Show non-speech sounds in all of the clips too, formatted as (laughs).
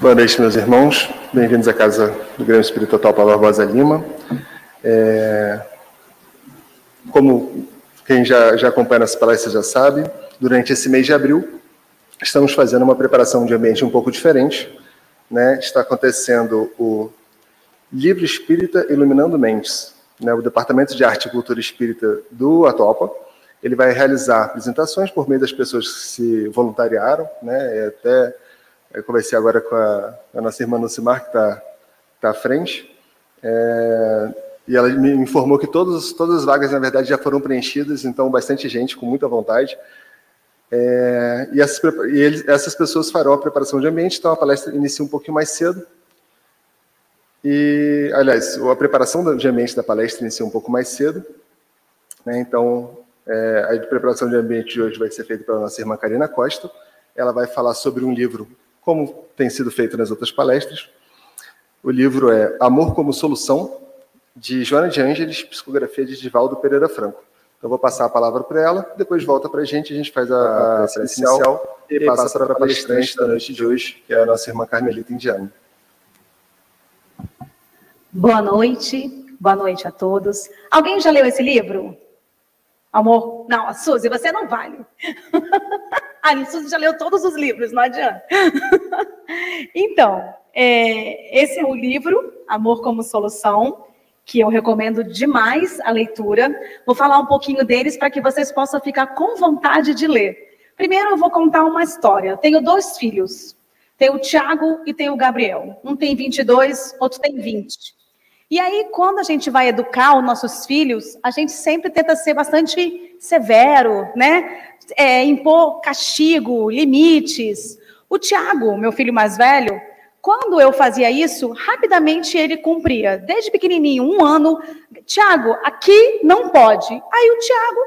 Boa noite, meus irmãos. Bem-vindos à casa do Grêmio Espírito Paulo Barbosa Lima. É... Como quem já, já acompanha nossa palestra já sabe, durante esse mês de abril, estamos fazendo uma preparação de ambiente um pouco diferente. Né? Está acontecendo o Livro Espírita Iluminando Mentes. Né? O Departamento de Arte e Cultura Espírita do Atopa. Ele vai realizar apresentações por meio das pessoas que se voluntariaram, né? até eu conversei agora com a, a nossa irmã Lucimar, que está tá à frente, é, e ela me informou que todos, todas as vagas, na verdade, já foram preenchidas, então bastante gente, com muita vontade. É, e, essas, e eles, essas pessoas farão a preparação de ambiente, então a palestra inicia um pouquinho mais cedo. E, aliás, a preparação de ambiente da palestra inicia um pouco mais cedo. Né, então, é, a preparação de ambiente de hoje vai ser feita pela nossa irmã Karina Costa. Ela vai falar sobre um livro como tem sido feito nas outras palestras. O livro é Amor como Solução, de Joana de Ângeles, psicografia de Divaldo Pereira Franco. Então, vou passar a palavra para ela, depois volta para a gente, a gente faz a, a inicial, inicial e, e passa para a palestrante da noite de hoje, que é a nossa irmã Carmelita Indiana. Boa noite, boa noite a todos. Alguém já leu esse livro? Amor, não, a Suzy, você não vale. (laughs) a Suzy já leu todos os livros, não adianta. (laughs) então, é, esse é o livro, Amor como Solução, que eu recomendo demais a leitura. Vou falar um pouquinho deles para que vocês possam ficar com vontade de ler. Primeiro, eu vou contar uma história. tenho dois filhos. Tem o Tiago e tem o Gabriel. Um tem 22, outro tem 20. E aí, quando a gente vai educar os nossos filhos, a gente sempre tenta ser bastante severo, né? É, impor castigo, limites. O Tiago, meu filho mais velho, quando eu fazia isso, rapidamente ele cumpria. Desde pequenininho, um ano, Tiago, aqui não pode. Aí o Tiago,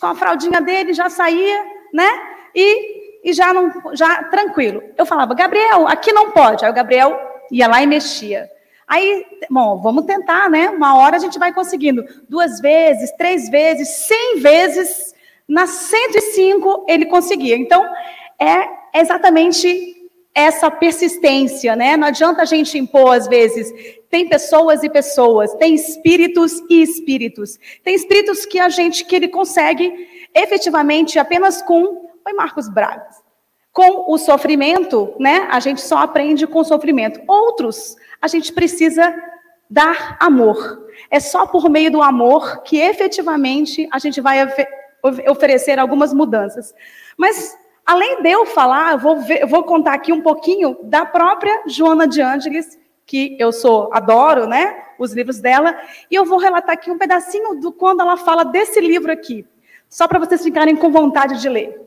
com a fraldinha dele, já saía, né? E, e já não, já tranquilo. Eu falava, Gabriel, aqui não pode. Aí o Gabriel ia lá e mexia. Aí, bom, vamos tentar, né? Uma hora a gente vai conseguindo. Duas vezes, três vezes, cem vezes. Nas 105 ele conseguia. Então, é exatamente essa persistência, né? Não adianta a gente impor, às vezes. Tem pessoas e pessoas, tem espíritos e espíritos. Tem espíritos que a gente, que ele consegue efetivamente apenas com. Oi, Marcos Braga. Com o sofrimento, né? A gente só aprende com o sofrimento. Outros a gente precisa dar amor. É só por meio do amor que efetivamente a gente vai oferecer algumas mudanças. Mas, além de eu falar, eu vou, ver, eu vou contar aqui um pouquinho da própria Joana de Ângeles, que eu sou, adoro, né? Os livros dela, e eu vou relatar aqui um pedacinho do quando ela fala desse livro aqui, só para vocês ficarem com vontade de ler.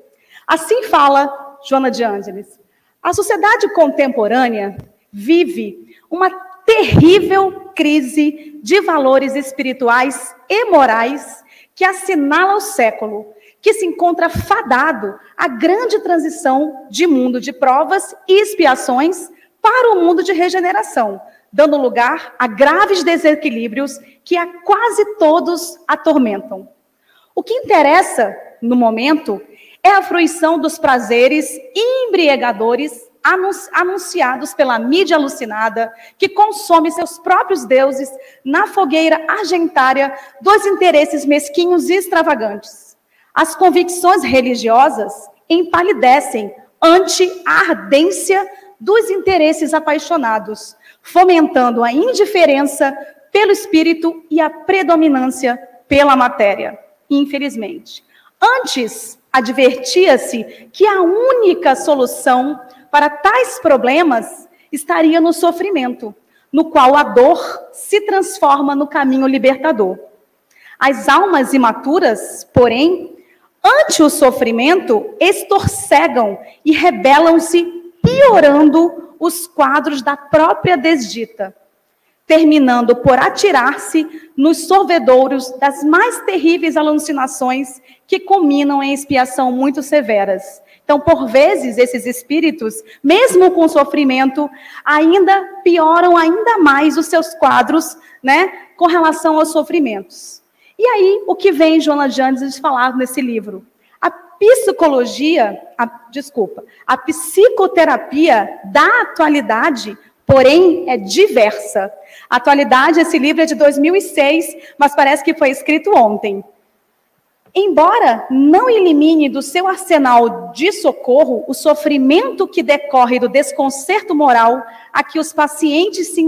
Assim fala Joana de Ângeles. A sociedade contemporânea vive uma terrível crise de valores espirituais e morais que assinala o século, que se encontra fadado à grande transição de mundo de provas e expiações para o mundo de regeneração, dando lugar a graves desequilíbrios que a quase todos atormentam. O que interessa no momento é a fruição dos prazeres embriagadores anunciados pela mídia alucinada, que consome seus próprios deuses na fogueira argentária dos interesses mesquinhos e extravagantes. As convicções religiosas empalidecem ante a ardência dos interesses apaixonados, fomentando a indiferença pelo espírito e a predominância pela matéria, infelizmente. Antes, advertia-se que a única solução para tais problemas estaria no sofrimento, no qual a dor se transforma no caminho libertador. As almas imaturas, porém, ante o sofrimento, estorcegam e rebelam-se, piorando os quadros da própria desdita, terminando por atirar-se nos sorvedouros das mais terríveis alucinações que culminam em expiação muito severas, então, por vezes, esses espíritos, mesmo com sofrimento, ainda pioram ainda mais os seus quadros, né, com relação aos sofrimentos. E aí, o que vem Jonas Jandes falar nesse livro? A psicologia, a, desculpa, a psicoterapia da atualidade, porém, é diversa. Atualidade, esse livro é de 2006, mas parece que foi escrito ontem. Embora não elimine do seu arsenal de socorro o sofrimento que decorre do desconcerto moral a que os pacientes se,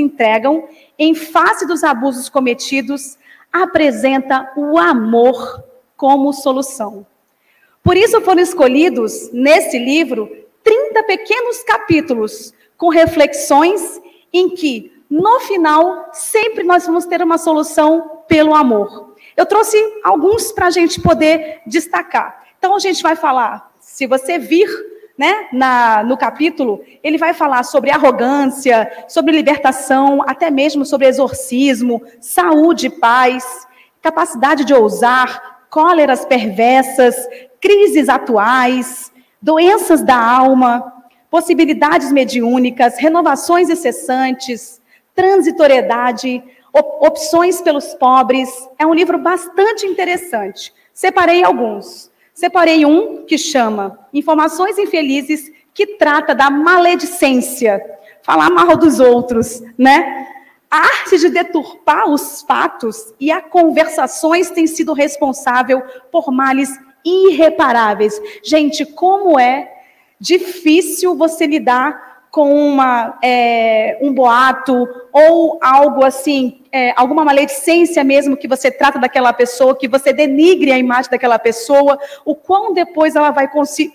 entregam em face dos abusos cometidos, apresenta o amor como solução. Por isso foram escolhidos, nesse livro, 30 pequenos capítulos com reflexões em que, no final, sempre nós vamos ter uma solução pelo amor. Eu trouxe alguns para a gente poder destacar. Então, a gente vai falar, se você vir né, na, no capítulo, ele vai falar sobre arrogância, sobre libertação, até mesmo sobre exorcismo, saúde, paz, capacidade de ousar, cóleras perversas, crises atuais, doenças da alma, possibilidades mediúnicas, renovações incessantes, transitoriedade, opções pelos pobres. É um livro bastante interessante. Separei alguns. Separei um que chama Informações Infelizes, que trata da maledicência, falar mal dos outros, né? A arte de deturpar os fatos e as conversações tem sido responsável por males irreparáveis. Gente, como é difícil você lidar com uma, é, um boato ou algo assim, é, alguma maledicência mesmo que você trata daquela pessoa, que você denigre a imagem daquela pessoa, o quão depois ela vai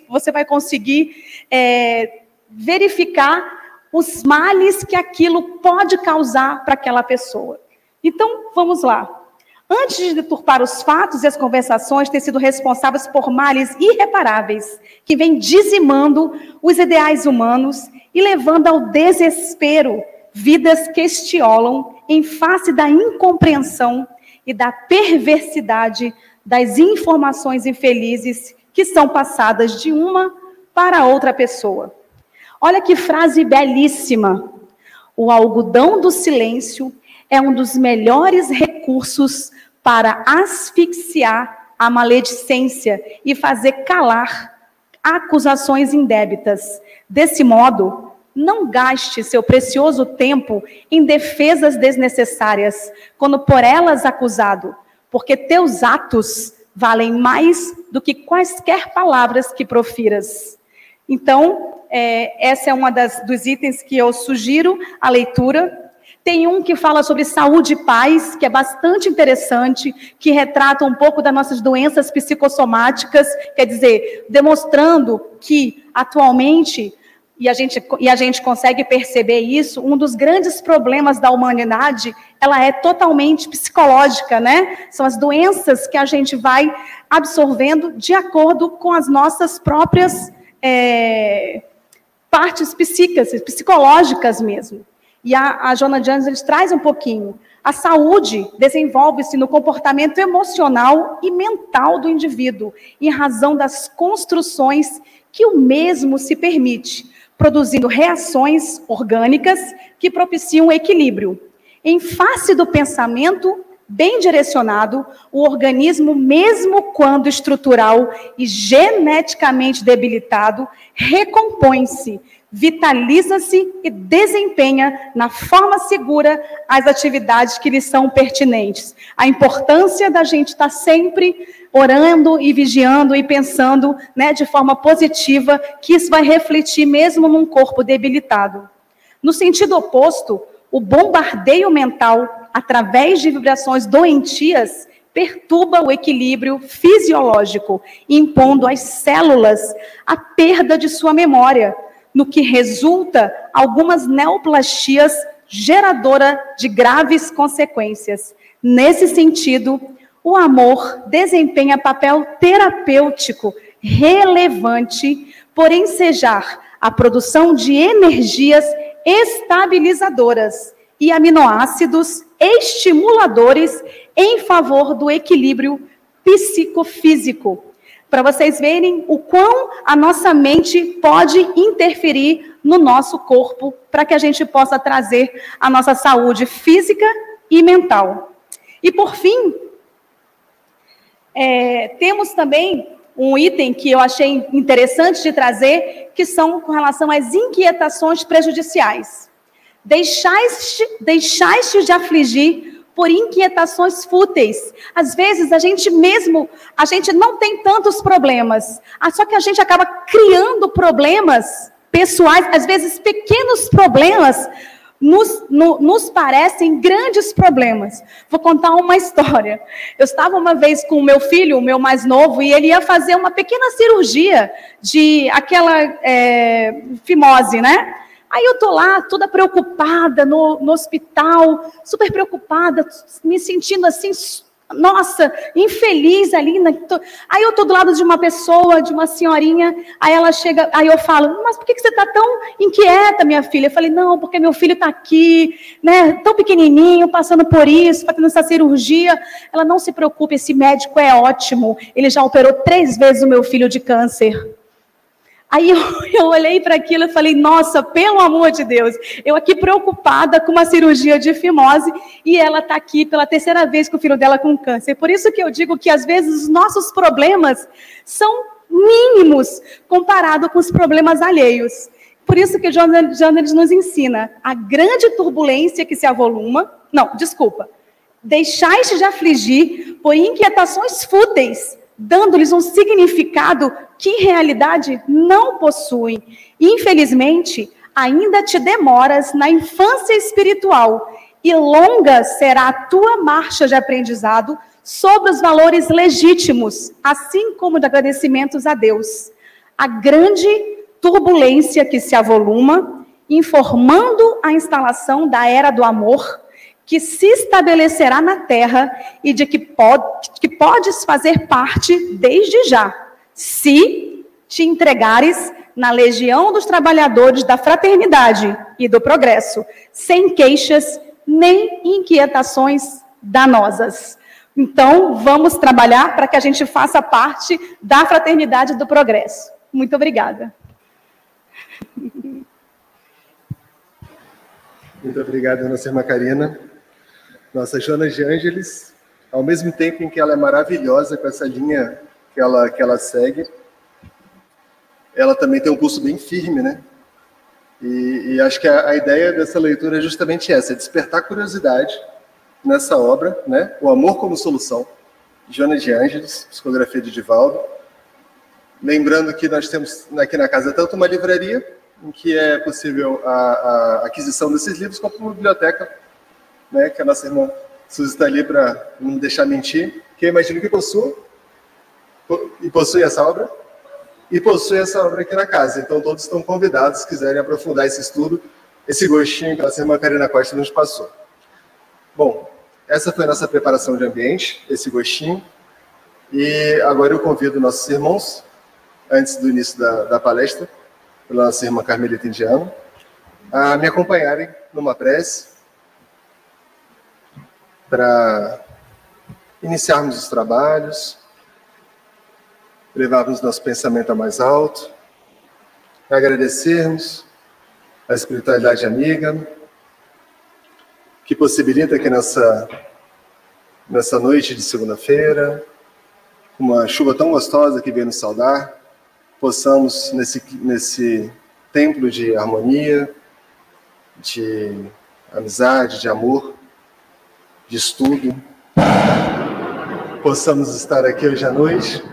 você vai conseguir é, verificar os males que aquilo pode causar para aquela pessoa. Então, vamos lá. Antes de deturpar os fatos e as conversações, ter sido responsáveis por males irreparáveis, que vêm dizimando os ideais humanos e levando ao desespero vidas que estiolam em face da incompreensão e da perversidade das informações infelizes que são passadas de uma para outra pessoa. Olha que frase belíssima. O algodão do silêncio é um dos melhores recursos para asfixiar a maledicência e fazer calar acusações indébitas. Desse modo, não gaste seu precioso tempo em defesas desnecessárias, quando por elas acusado, porque teus atos valem mais do que quaisquer palavras que profiras. Então, é, essa é uma das, dos itens que eu sugiro a leitura. Tem um que fala sobre saúde e paz, que é bastante interessante, que retrata um pouco das nossas doenças psicossomáticas, quer dizer, demonstrando que atualmente e a gente, e a gente consegue perceber isso, um dos grandes problemas da humanidade, ela é totalmente psicológica, né? São as doenças que a gente vai absorvendo de acordo com as nossas próprias é, partes psíquicas, psicológicas mesmo. E a, a Jonah Jones ele traz um pouquinho. A saúde desenvolve-se no comportamento emocional e mental do indivíduo, em razão das construções que o mesmo se permite, produzindo reações orgânicas que propiciam equilíbrio. Em face do pensamento bem direcionado, o organismo, mesmo quando estrutural e geneticamente debilitado, recompõe-se, vitaliza-se e desempenha na forma segura as atividades que lhe são pertinentes. A importância da gente estar sempre orando e vigiando e pensando né, de forma positiva, que isso vai refletir mesmo num corpo debilitado. No sentido oposto, o bombardeio mental, através de vibrações doentias, perturba o equilíbrio fisiológico, impondo às células a perda de sua memória, no que resulta algumas neoplastias geradora de graves consequências. Nesse sentido, o amor desempenha papel terapêutico relevante por ensejar a produção de energias estabilizadoras e aminoácidos estimuladores em favor do equilíbrio psicofísico. Para vocês verem o quão a nossa mente pode interferir no nosso corpo, para que a gente possa trazer a nossa saúde física e mental. E por fim, é, temos também um item que eu achei interessante de trazer, que são com relação às inquietações prejudiciais. Deixaste, deixaste de afligir por inquietações fúteis. Às vezes a gente mesmo, a gente não tem tantos problemas, ah, só que a gente acaba criando problemas pessoais, às vezes pequenos problemas, nos, no, nos parecem grandes problemas. Vou contar uma (laughs) história. Eu estava uma vez com o meu filho, o meu mais novo, e ele ia fazer uma pequena cirurgia de aquela é, fimose, né? Aí eu tô lá, toda preocupada no, no hospital, super preocupada, me sentindo assim nossa, infeliz ali. Na... Aí eu estou do lado de uma pessoa, de uma senhorinha, aí ela chega, aí eu falo, mas por que você está tão inquieta, minha filha? Eu falei, não, porque meu filho está aqui, né, tão pequenininho, passando por isso, fazendo essa cirurgia. Ela, não se preocupe, esse médico é ótimo, ele já operou três vezes o meu filho de câncer. Aí eu, (laughs) eu olhei para aquilo e falei, nossa, pelo amor de Deus, eu aqui preocupada com uma cirurgia de fimose e ela está aqui pela terceira vez com o filho dela com câncer. Por isso que eu digo que às vezes os nossos problemas são mínimos comparado com os problemas alheios. Por isso que Jonas nos ensina a grande turbulência que se avoluma. Não, desculpa. Deixaste de afligir por inquietações fúteis dando-lhes um significado que em realidade não possuem. Infelizmente, ainda te demoras na infância espiritual e longa será a tua marcha de aprendizado sobre os valores legítimos, assim como de agradecimentos a Deus. A grande turbulência que se avoluma, informando a instalação da era do amor, que se estabelecerá na terra e de que, pod, que podes fazer parte desde já, se te entregares na legião dos trabalhadores da fraternidade e do progresso, sem queixas nem inquietações danosas. Então, vamos trabalhar para que a gente faça parte da fraternidade do progresso. Muito obrigada. Muito obrigado, Ana Irmã Karina. Nossa Joana de Ângeles, ao mesmo tempo em que ela é maravilhosa com essa linha que ela, que ela segue, ela também tem um pulso bem firme, né? E, e acho que a, a, ideia dessa leitura é justamente essa, é despertar curiosidade nessa obra, né? O Amor como Solução, Joana de Ângeles, psicografia de Divaldo. Lembrando que nós temos aqui na casa tanto uma livraria, em que é possível a, a aquisição desses livros, como uma biblioteca né, que a nossa irmã Suzy está ali para não deixar mentir, que eu imagino que possua, e possui essa obra, e possui essa obra aqui na casa. Então todos estão convidados, se quiserem aprofundar esse estudo, esse gostinho que a irmã Karina Costa nos passou. Bom, essa foi a nossa preparação de ambiente, esse gostinho, e agora eu convido nossos irmãos, antes do início da, da palestra, pela nossa irmã Carmelita Indiano, a me acompanharem numa prece para iniciarmos os trabalhos, levarmos nosso pensamento a mais alto, agradecermos a espiritualidade amiga, que possibilita que nessa, nessa noite de segunda-feira, com uma chuva tão gostosa que vem nos saudar, possamos, nesse, nesse templo de harmonia, de amizade, de amor, de estudo, possamos estar aqui hoje à noite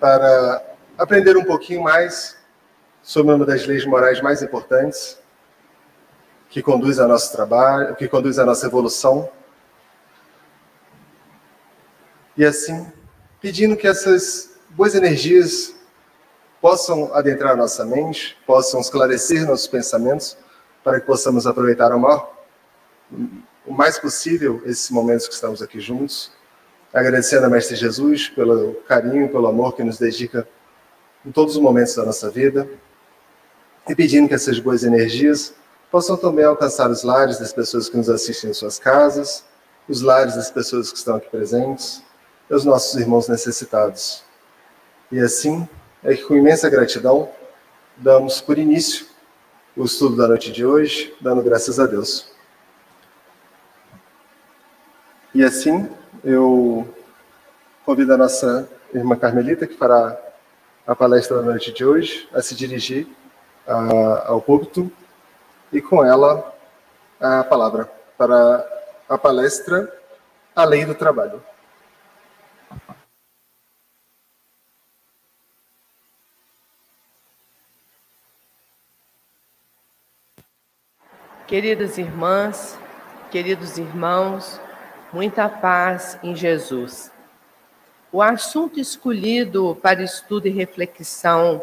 para aprender um pouquinho mais sobre uma das leis morais mais importantes que conduz ao nosso trabalho, que conduz à nossa evolução. E assim, pedindo que essas boas energias possam adentrar nossa mente, possam esclarecer nossos pensamentos, para que possamos aproveitar o maior o mais possível esses momentos que estamos aqui juntos. Agradecendo a Mestre Jesus pelo carinho, pelo amor que nos dedica em todos os momentos da nossa vida. E pedindo que essas boas energias possam também alcançar os lares das pessoas que nos assistem em suas casas, os lares das pessoas que estão aqui presentes, e os nossos irmãos necessitados. E assim é que, com imensa gratidão, damos por início o estudo da noite de hoje, dando graças a Deus. E assim eu convido a nossa irmã Carmelita, que fará a palestra da noite de hoje, a se dirigir a, ao púlpito e com ela a palavra para a palestra A Lei do Trabalho. Queridas irmãs, queridos irmãos, muita paz em Jesus. O assunto escolhido para estudo e reflexão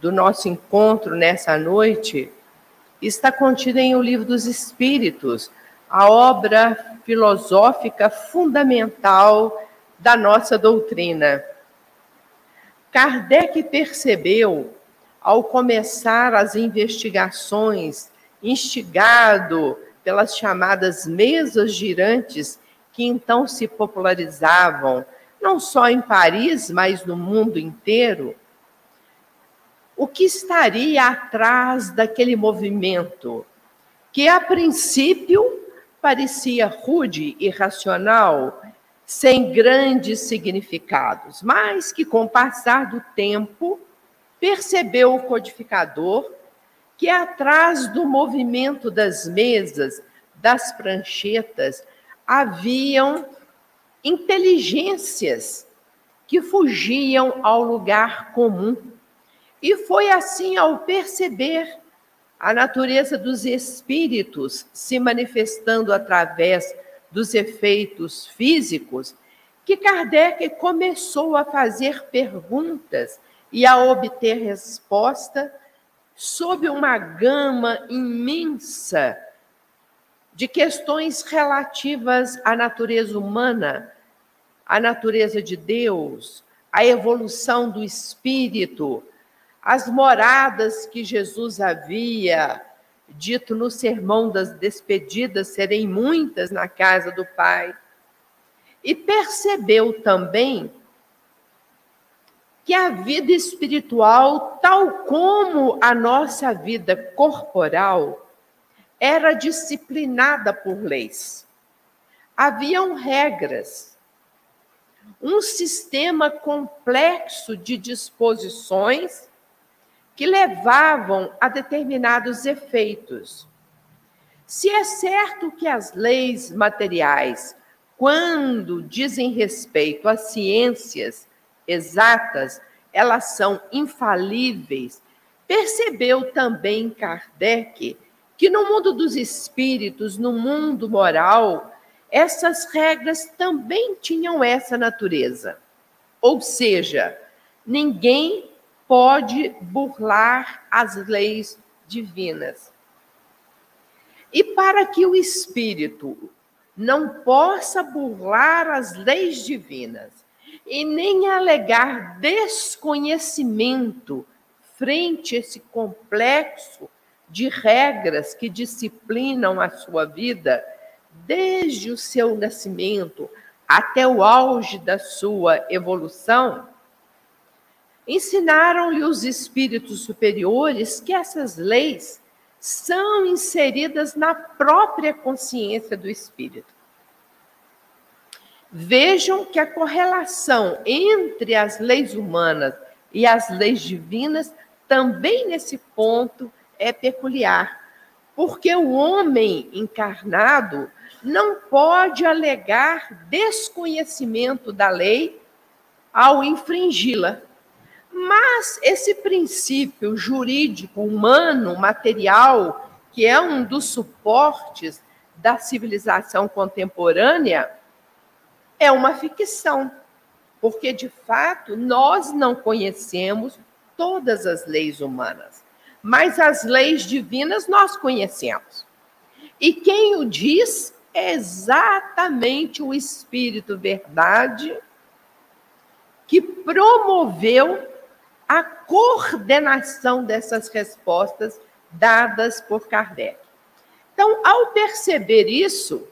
do nosso encontro nessa noite está contido em O Livro dos Espíritos, a obra filosófica fundamental da nossa doutrina. Kardec percebeu, ao começar as investigações, instigado pelas chamadas mesas girantes que então se popularizavam, não só em Paris, mas no mundo inteiro, o que estaria atrás daquele movimento, que a princípio parecia rude e racional, sem grandes significados, mas que com o passar do tempo percebeu o codificador que atrás do movimento das mesas, das pranchetas, haviam inteligências que fugiam ao lugar comum. E foi assim ao perceber a natureza dos espíritos se manifestando através dos efeitos físicos que Kardec começou a fazer perguntas e a obter resposta sob uma gama imensa de questões relativas à natureza humana, à natureza de Deus, à evolução do espírito, as moradas que Jesus havia dito no sermão das despedidas serem muitas na casa do Pai. E percebeu também que a vida espiritual, tal como a nossa vida corporal, era disciplinada por leis. Haviam regras, um sistema complexo de disposições que levavam a determinados efeitos. Se é certo que as leis materiais, quando dizem respeito às ciências, exatas, elas são infalíveis. Percebeu também Kardec que no mundo dos espíritos, no mundo moral, essas regras também tinham essa natureza. Ou seja, ninguém pode burlar as leis divinas. E para que o espírito não possa burlar as leis divinas, e nem alegar desconhecimento frente a esse complexo de regras que disciplinam a sua vida desde o seu nascimento até o auge da sua evolução, ensinaram-lhe os espíritos superiores que essas leis são inseridas na própria consciência do espírito. Vejam que a correlação entre as leis humanas e as leis divinas também nesse ponto é peculiar, porque o homem encarnado não pode alegar desconhecimento da lei ao infringi-la. Mas esse princípio jurídico humano, material, que é um dos suportes da civilização contemporânea, é uma ficção, porque de fato nós não conhecemos todas as leis humanas, mas as leis divinas nós conhecemos. E quem o diz é exatamente o Espírito Verdade que promoveu a coordenação dessas respostas dadas por Kardec. Então, ao perceber isso,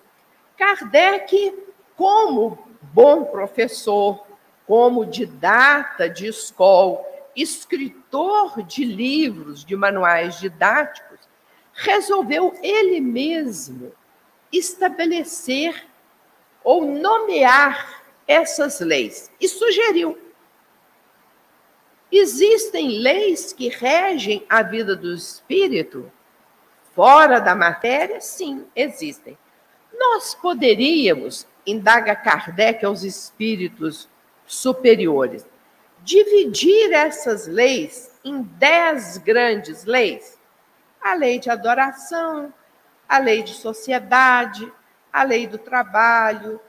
Kardec como bom professor, como didata de escola, escritor de livros, de manuais didáticos, resolveu ele mesmo estabelecer ou nomear essas leis e sugeriu. Existem leis que regem a vida do espírito fora da matéria? Sim, existem. Nós poderíamos, indaga Kardec aos espíritos superiores, dividir essas leis em dez grandes leis: a lei de adoração, a lei de sociedade, a lei do trabalho,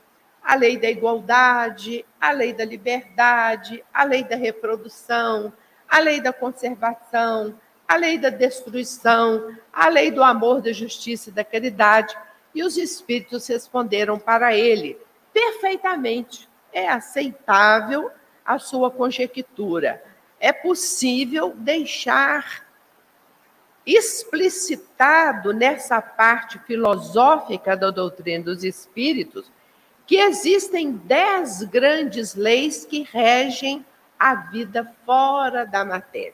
a lei da igualdade, a lei da liberdade, a lei da reprodução, a lei da conservação, a lei da destruição, a lei do amor, da justiça e da caridade. E os espíritos responderam para ele perfeitamente. É aceitável a sua conjectura. É possível deixar explicitado nessa parte filosófica da doutrina dos espíritos que existem dez grandes leis que regem a vida fora da matéria.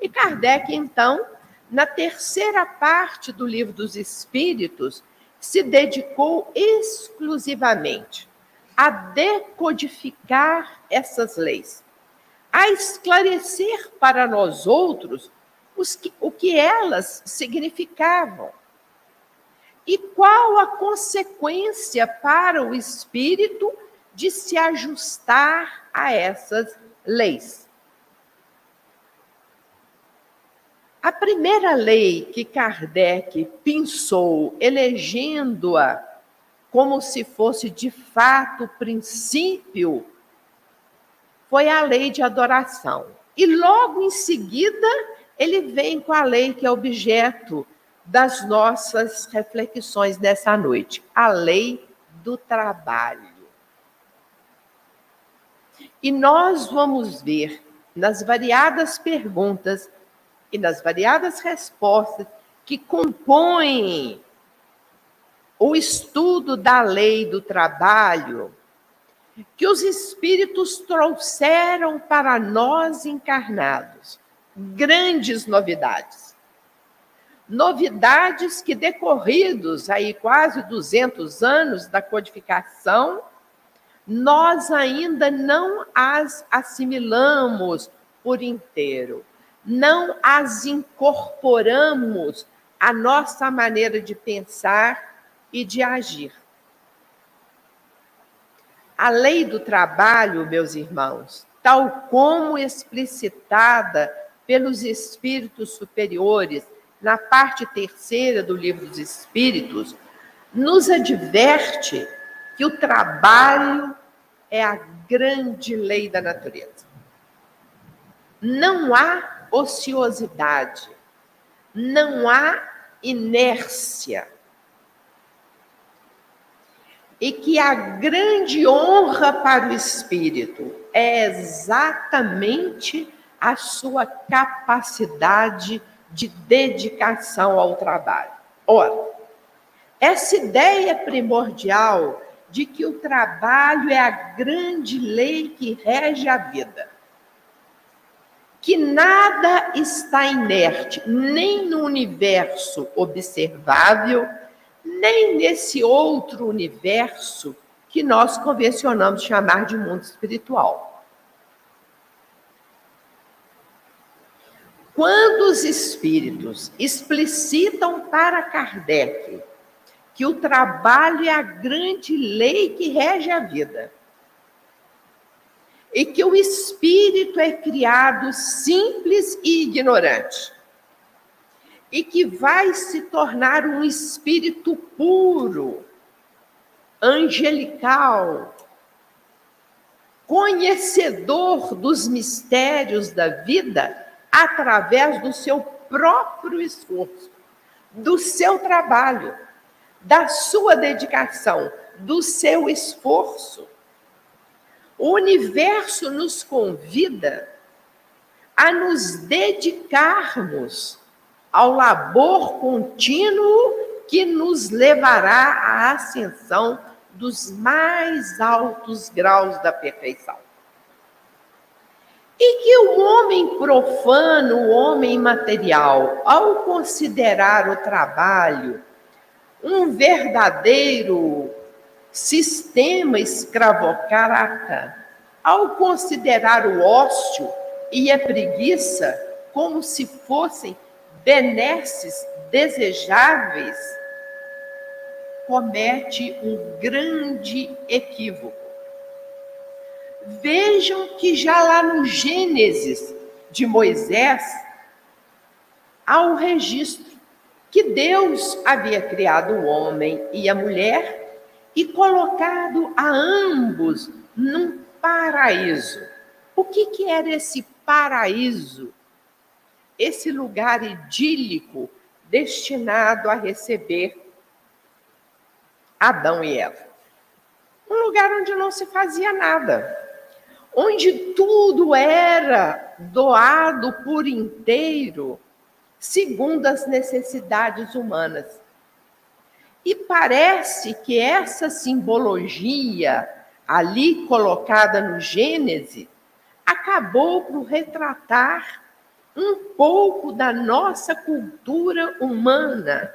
E Kardec, então, na terceira parte do livro dos Espíritos, se dedicou exclusivamente a decodificar essas leis, a esclarecer para nós outros que, o que elas significavam e qual a consequência para o espírito de se ajustar a essas leis. A primeira lei que Kardec pensou, elegendo-a como se fosse de fato princípio, foi a lei de adoração. E logo em seguida, ele vem com a lei que é objeto das nossas reflexões dessa noite, a lei do trabalho. E nós vamos ver nas variadas perguntas e nas variadas respostas que compõem o estudo da lei do trabalho que os espíritos trouxeram para nós encarnados. Grandes novidades. Novidades que decorridos aí quase 200 anos da codificação, nós ainda não as assimilamos por inteiro, não as incorporamos à nossa maneira de pensar e de agir. A lei do trabalho, meus irmãos, tal como explicitada pelos espíritos superiores na parte terceira do Livro dos Espíritos, nos adverte que o trabalho é a grande lei da natureza. Não há ociosidade, não há inércia. E que a grande honra para o espírito é exatamente a sua capacidade de dedicação ao trabalho. Ora, essa ideia primordial de que o trabalho é a grande lei que rege a vida, que nada está inerte, nem no universo observável, nem nesse outro universo que nós convencionamos chamar de mundo espiritual. Quando os espíritos explicitam para Kardec que o trabalho é a grande lei que rege a vida, e que o espírito é criado simples e ignorante, e que vai se tornar um espírito puro, angelical, conhecedor dos mistérios da vida através do seu próprio esforço, do seu trabalho, da sua dedicação, do seu esforço. O universo nos convida a nos dedicarmos ao labor contínuo que nos levará à ascensão dos mais altos graus da perfeição. E que o homem profano, o homem material, ao considerar o trabalho um verdadeiro sistema escravocrata, ao considerar o ócio e a preguiça como se fossem benesses desejáveis, comete um grande equívoco. Vejam que já lá no Gênesis de Moisés há um registro que Deus havia criado o homem e a mulher e colocado a ambos num paraíso. O que, que era esse paraíso? Esse lugar idílico destinado a receber Adão e Eva. Um lugar onde não se fazia nada, onde tudo era doado por inteiro, segundo as necessidades humanas. E parece que essa simbologia ali colocada no Gênesis acabou por retratar um pouco da nossa cultura humana,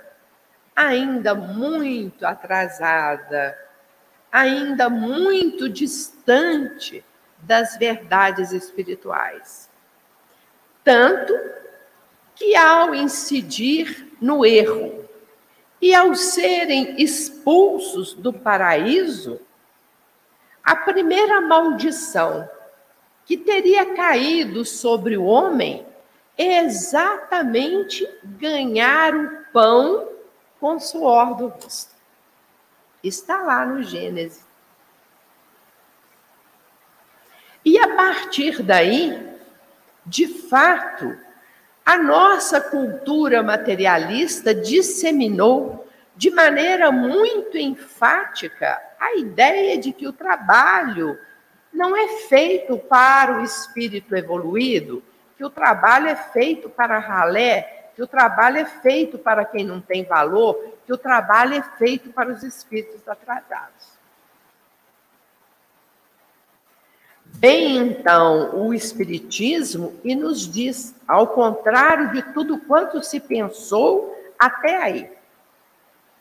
ainda muito atrasada, ainda muito distante das verdades espirituais. Tanto que, ao incidir no erro e ao serem expulsos do paraíso, a primeira maldição que teria caído sobre o homem exatamente ganhar o pão com suor do rosto. Está lá no Gênesis. E a partir daí, de fato, a nossa cultura materialista disseminou de maneira muito enfática a ideia de que o trabalho não é feito para o espírito evoluído, que o trabalho é feito para ralé, que o trabalho é feito para quem não tem valor, que o trabalho é feito para os espíritos atrasados. Vem então o Espiritismo e nos diz, ao contrário de tudo quanto se pensou até aí,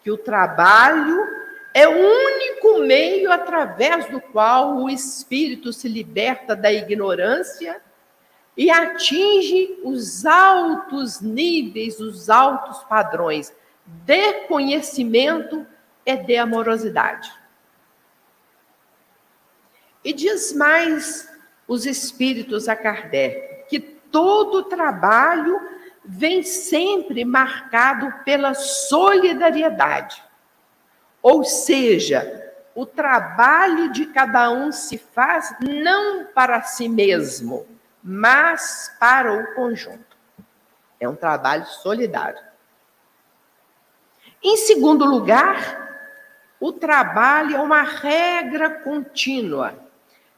que o trabalho é o único meio através do qual o espírito se liberta da ignorância e atinge os altos níveis, os altos padrões de conhecimento e de amorosidade. E diz mais os espíritos a Kardec que todo trabalho vem sempre marcado pela solidariedade. Ou seja, o trabalho de cada um se faz não para si mesmo, mas para o conjunto. É um trabalho solidário. Em segundo lugar, o trabalho é uma regra contínua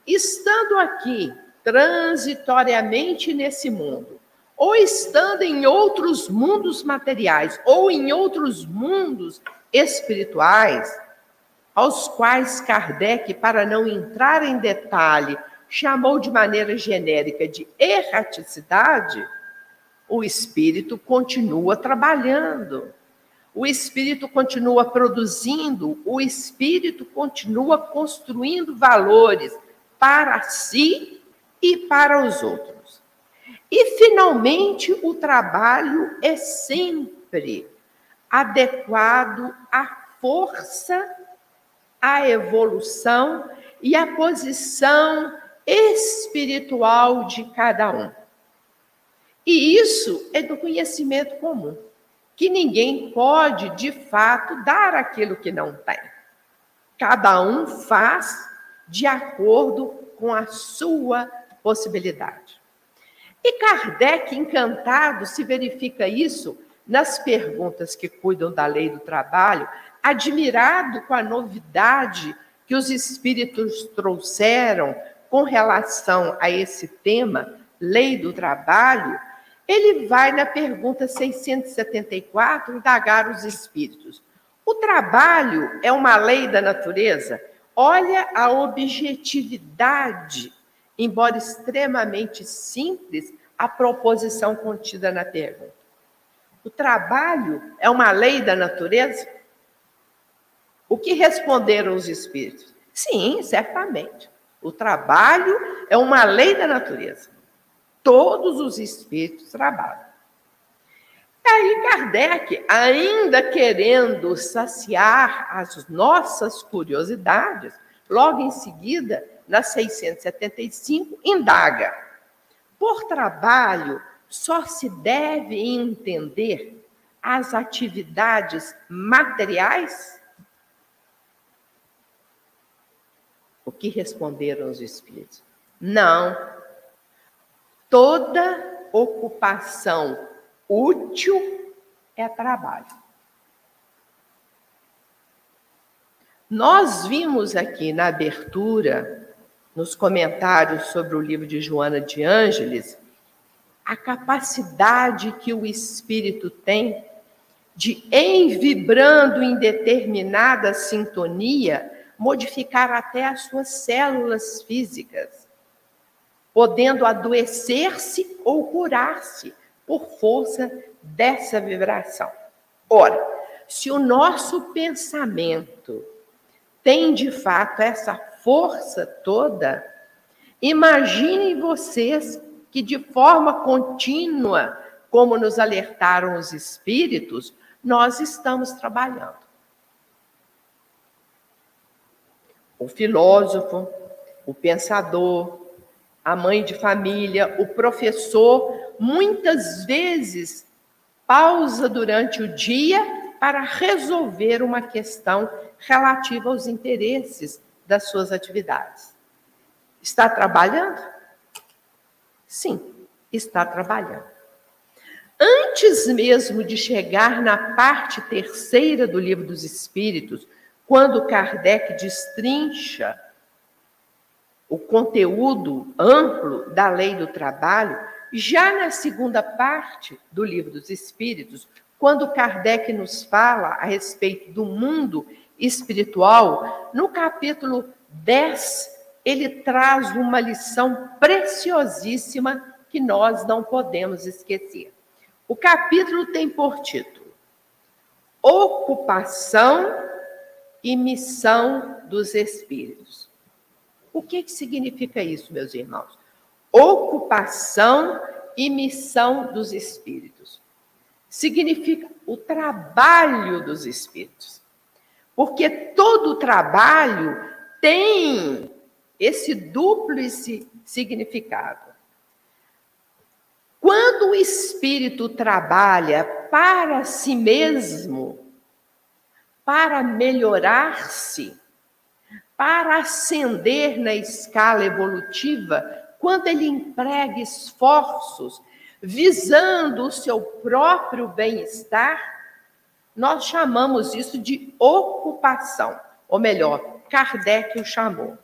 estando aqui transitoriamente nesse mundo, ou estando em outros mundos materiais, ou em outros mundos espirituais, aos quais Kardec, para não entrar em detalhe, chamou de maneira genérica de erraticidade, o espírito continua trabalhando. O espírito continua produzindo, o espírito continua construindo valores, para si e para os outros. E, finalmente, o trabalho é sempre adequado à força, à evolução e à posição espiritual de cada um. E isso é do conhecimento comum, que ninguém pode, de fato, dar aquilo que não tem. Cada um faz de acordo com a sua possibilidade. E Kardec, encantado, se verifica isso nas perguntas que cuidam da lei do trabalho, admirado com a novidade que os espíritos trouxeram com relação a esse tema, lei do trabalho, ele vai na pergunta 674 indagar os espíritos. O trabalho é uma lei da natureza? Olha a objetividade, embora extremamente simples, a proposição contida na pergunta. O trabalho é uma lei da natureza? O que responderam os espíritos? Sim, certamente. O trabalho é uma lei da natureza. Todos os espíritos trabalham. Aí Kardec, ainda querendo saciar as nossas curiosidades, logo em seguida, na 675, indaga: por trabalho só se deve entender as atividades materiais? O que responderam os espíritos? Não. Toda ocupação útil é trabalho. Nós vimos aqui na abertura, nos comentários sobre o livro de Joana de Ângeles, a capacidade que o espírito tem de, em vibrando em determinada sintonia, modificar até as suas células físicas, podendo adoecer-se ou curar-se por força dessa vibração. Ora, se o nosso pensamento tem de fato essa força toda, imaginem vocês que de forma contínua, como nos alertaram os espíritos, nós estamos trabalhando. O filósofo, o pensador, a mãe de família, o professor, muitas vezes pausa durante o dia para resolver uma questão relativa aos interesses das suas atividades. Está trabalhando? Sim, está trabalhando. Antes mesmo de chegar na parte terceira do Livro dos Espíritos, quando Kardec destrincha o conteúdo amplo da lei do trabalho, já na segunda parte do Livro dos Espíritos, quando Kardec nos fala a respeito do mundo espiritual, no capítulo 10, ele traz uma lição preciosíssima que nós não podemos esquecer. O capítulo tem por título Ocupação e Missão dos Espíritos. O que, que significa isso, meus irmãos? Ocupação e missão dos espíritos. Significa o trabalho dos espíritos. Porque todo trabalho tem esse duplo significado. Quando o espírito trabalha para si mesmo, para melhorar-se, para ascender na escala evolutiva, quando ele emprega esforços visando o seu próprio bem-estar, nós chamamos isso de ocupação, ou melhor, Kardec o chamou.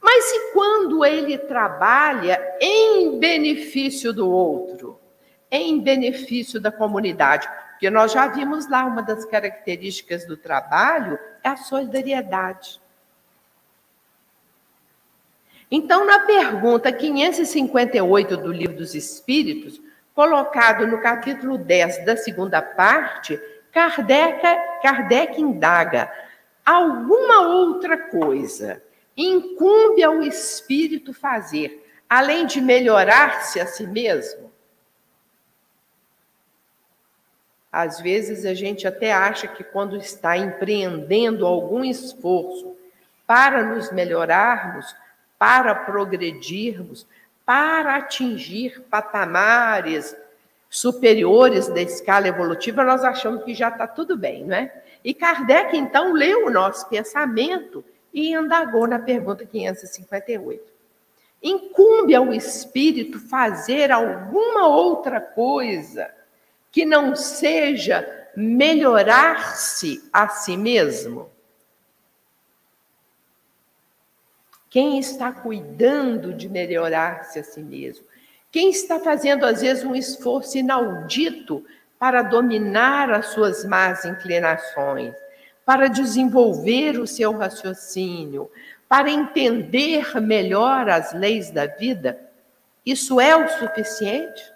Mas e quando ele trabalha em benefício do outro, em benefício da comunidade? Porque nós já vimos lá uma das características do trabalho é a solidariedade. Então, na pergunta 558 do Livro dos Espíritos, colocado no capítulo 10 da segunda parte, Kardec, Kardec indaga: alguma outra coisa incumbe ao espírito fazer, além de melhorar-se a si mesmo? Às vezes a gente até acha que quando está empreendendo algum esforço para nos melhorarmos, para progredirmos, para atingir patamares superiores da escala evolutiva, nós achamos que já está tudo bem, não é? E Kardec, então, leu o nosso pensamento e indagou na pergunta 558. Incumbe ao espírito fazer alguma outra coisa que não seja melhorar-se a si mesmo? Quem está cuidando de melhorar-se a si mesmo? Quem está fazendo, às vezes, um esforço inaudito para dominar as suas más inclinações, para desenvolver o seu raciocínio, para entender melhor as leis da vida? Isso é o suficiente?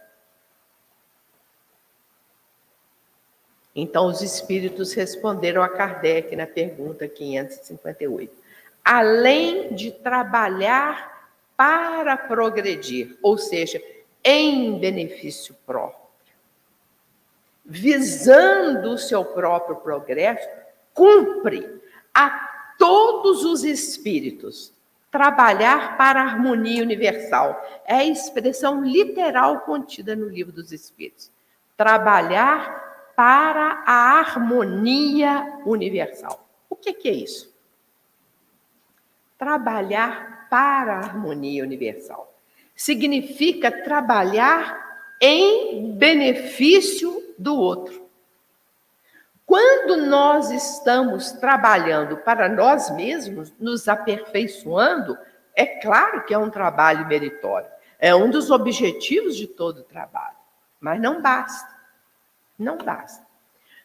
Então, os espíritos responderam a Kardec na pergunta 558. Além de trabalhar para progredir, ou seja, em benefício próprio, visando o seu próprio progresso, cumpre a todos os espíritos trabalhar para a harmonia universal. É a expressão literal contida no livro dos Espíritos. Trabalhar para a harmonia universal. O que, que é isso? Trabalhar para a harmonia universal. Significa trabalhar em benefício do outro. Quando nós estamos trabalhando para nós mesmos, nos aperfeiçoando, é claro que é um trabalho meritório. É um dos objetivos de todo trabalho. Mas não basta. Não basta.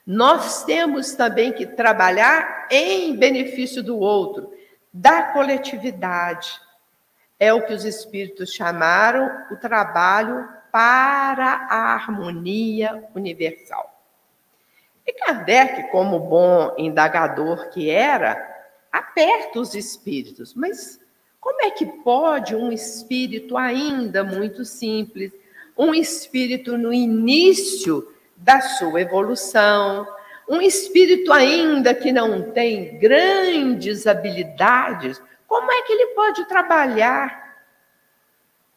Nós temos também que trabalhar em benefício do outro, da coletividade. É o que os espíritos chamaram o trabalho para a harmonia universal. E Kardec, como bom indagador que era, aperta os espíritos. Mas como é que pode um espírito ainda muito simples, um espírito no início da sua evolução, um espírito ainda que não tem grandes habilidades, como é que ele pode trabalhar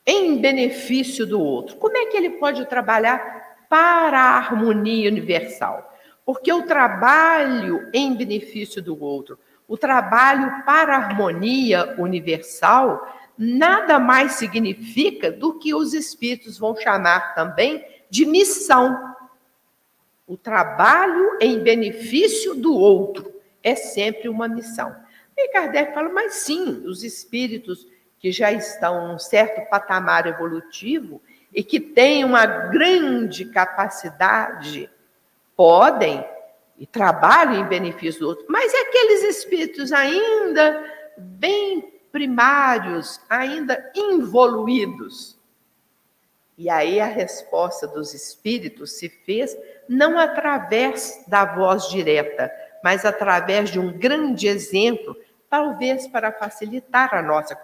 em benefício do outro? Como é que ele pode trabalhar para a harmonia universal? Porque o trabalho em benefício do outro, o trabalho para a harmonia universal, nada mais significa do que os espíritos vão chamar também de missão. O trabalho em benefício do outro é sempre uma missão. E Kardec fala, mas sim, os espíritos que já estão em um certo patamar evolutivo e que têm uma grande capacidade podem e trabalham em benefício do outro, mas é aqueles espíritos ainda bem primários, ainda involuídos. E aí a resposta dos espíritos se fez não através da voz direta, mas através de um grande exemplo, talvez para facilitar a nossa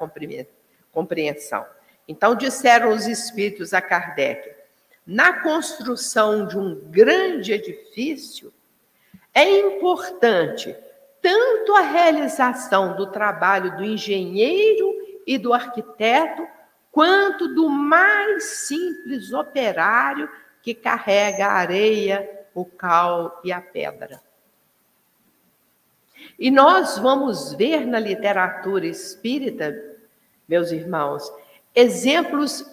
compreensão. Então disseram os espíritos a Kardec: na construção de um grande edifício, é importante tanto a realização do trabalho do engenheiro e do arquiteto, quanto do mais simples operário que carrega a areia, o cal e a pedra. E nós vamos ver na literatura espírita, meus irmãos, exemplos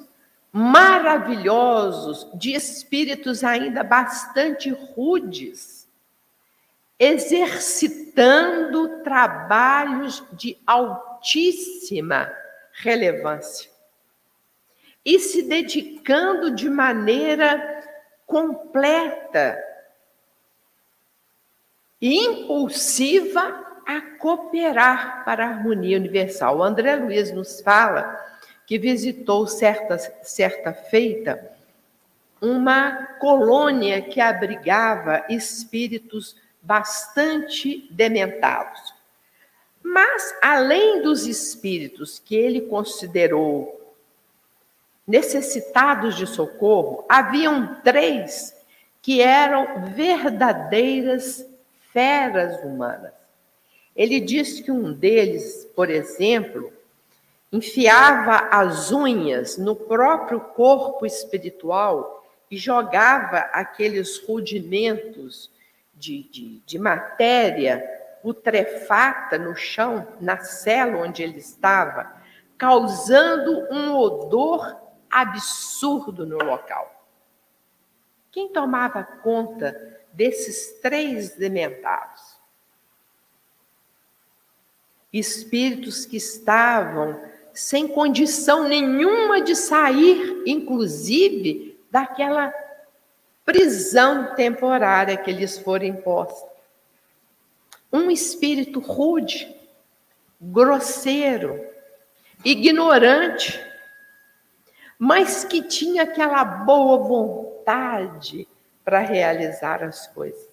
maravilhosos, de espíritos ainda bastante rudes, exercitando trabalhos de altíssima relevância e se dedicando de maneira completa e impulsiva a cooperar para a harmonia universal. O André Luiz nos fala que visitou certa, certa feita uma colônia que abrigava espíritos bastante dementados. Mas, além dos espíritos que ele considerou necessitados de socorro, haviam três que eram verdadeiras feras humanas. Ele diz que um deles, por exemplo, enfiava as unhas no próprio corpo espiritual e jogava aqueles rudimentos de, de, de matéria putrefata no chão, na cela onde ele estava, causando um odor absurdo no local. Quem tomava conta desses três dementados? Espíritos que estavam sem condição nenhuma de sair, inclusive, daquela prisão temporária que lhes for imposta. Um espírito rude, grosseiro, ignorante, mas que tinha aquela boa vontade para realizar as coisas.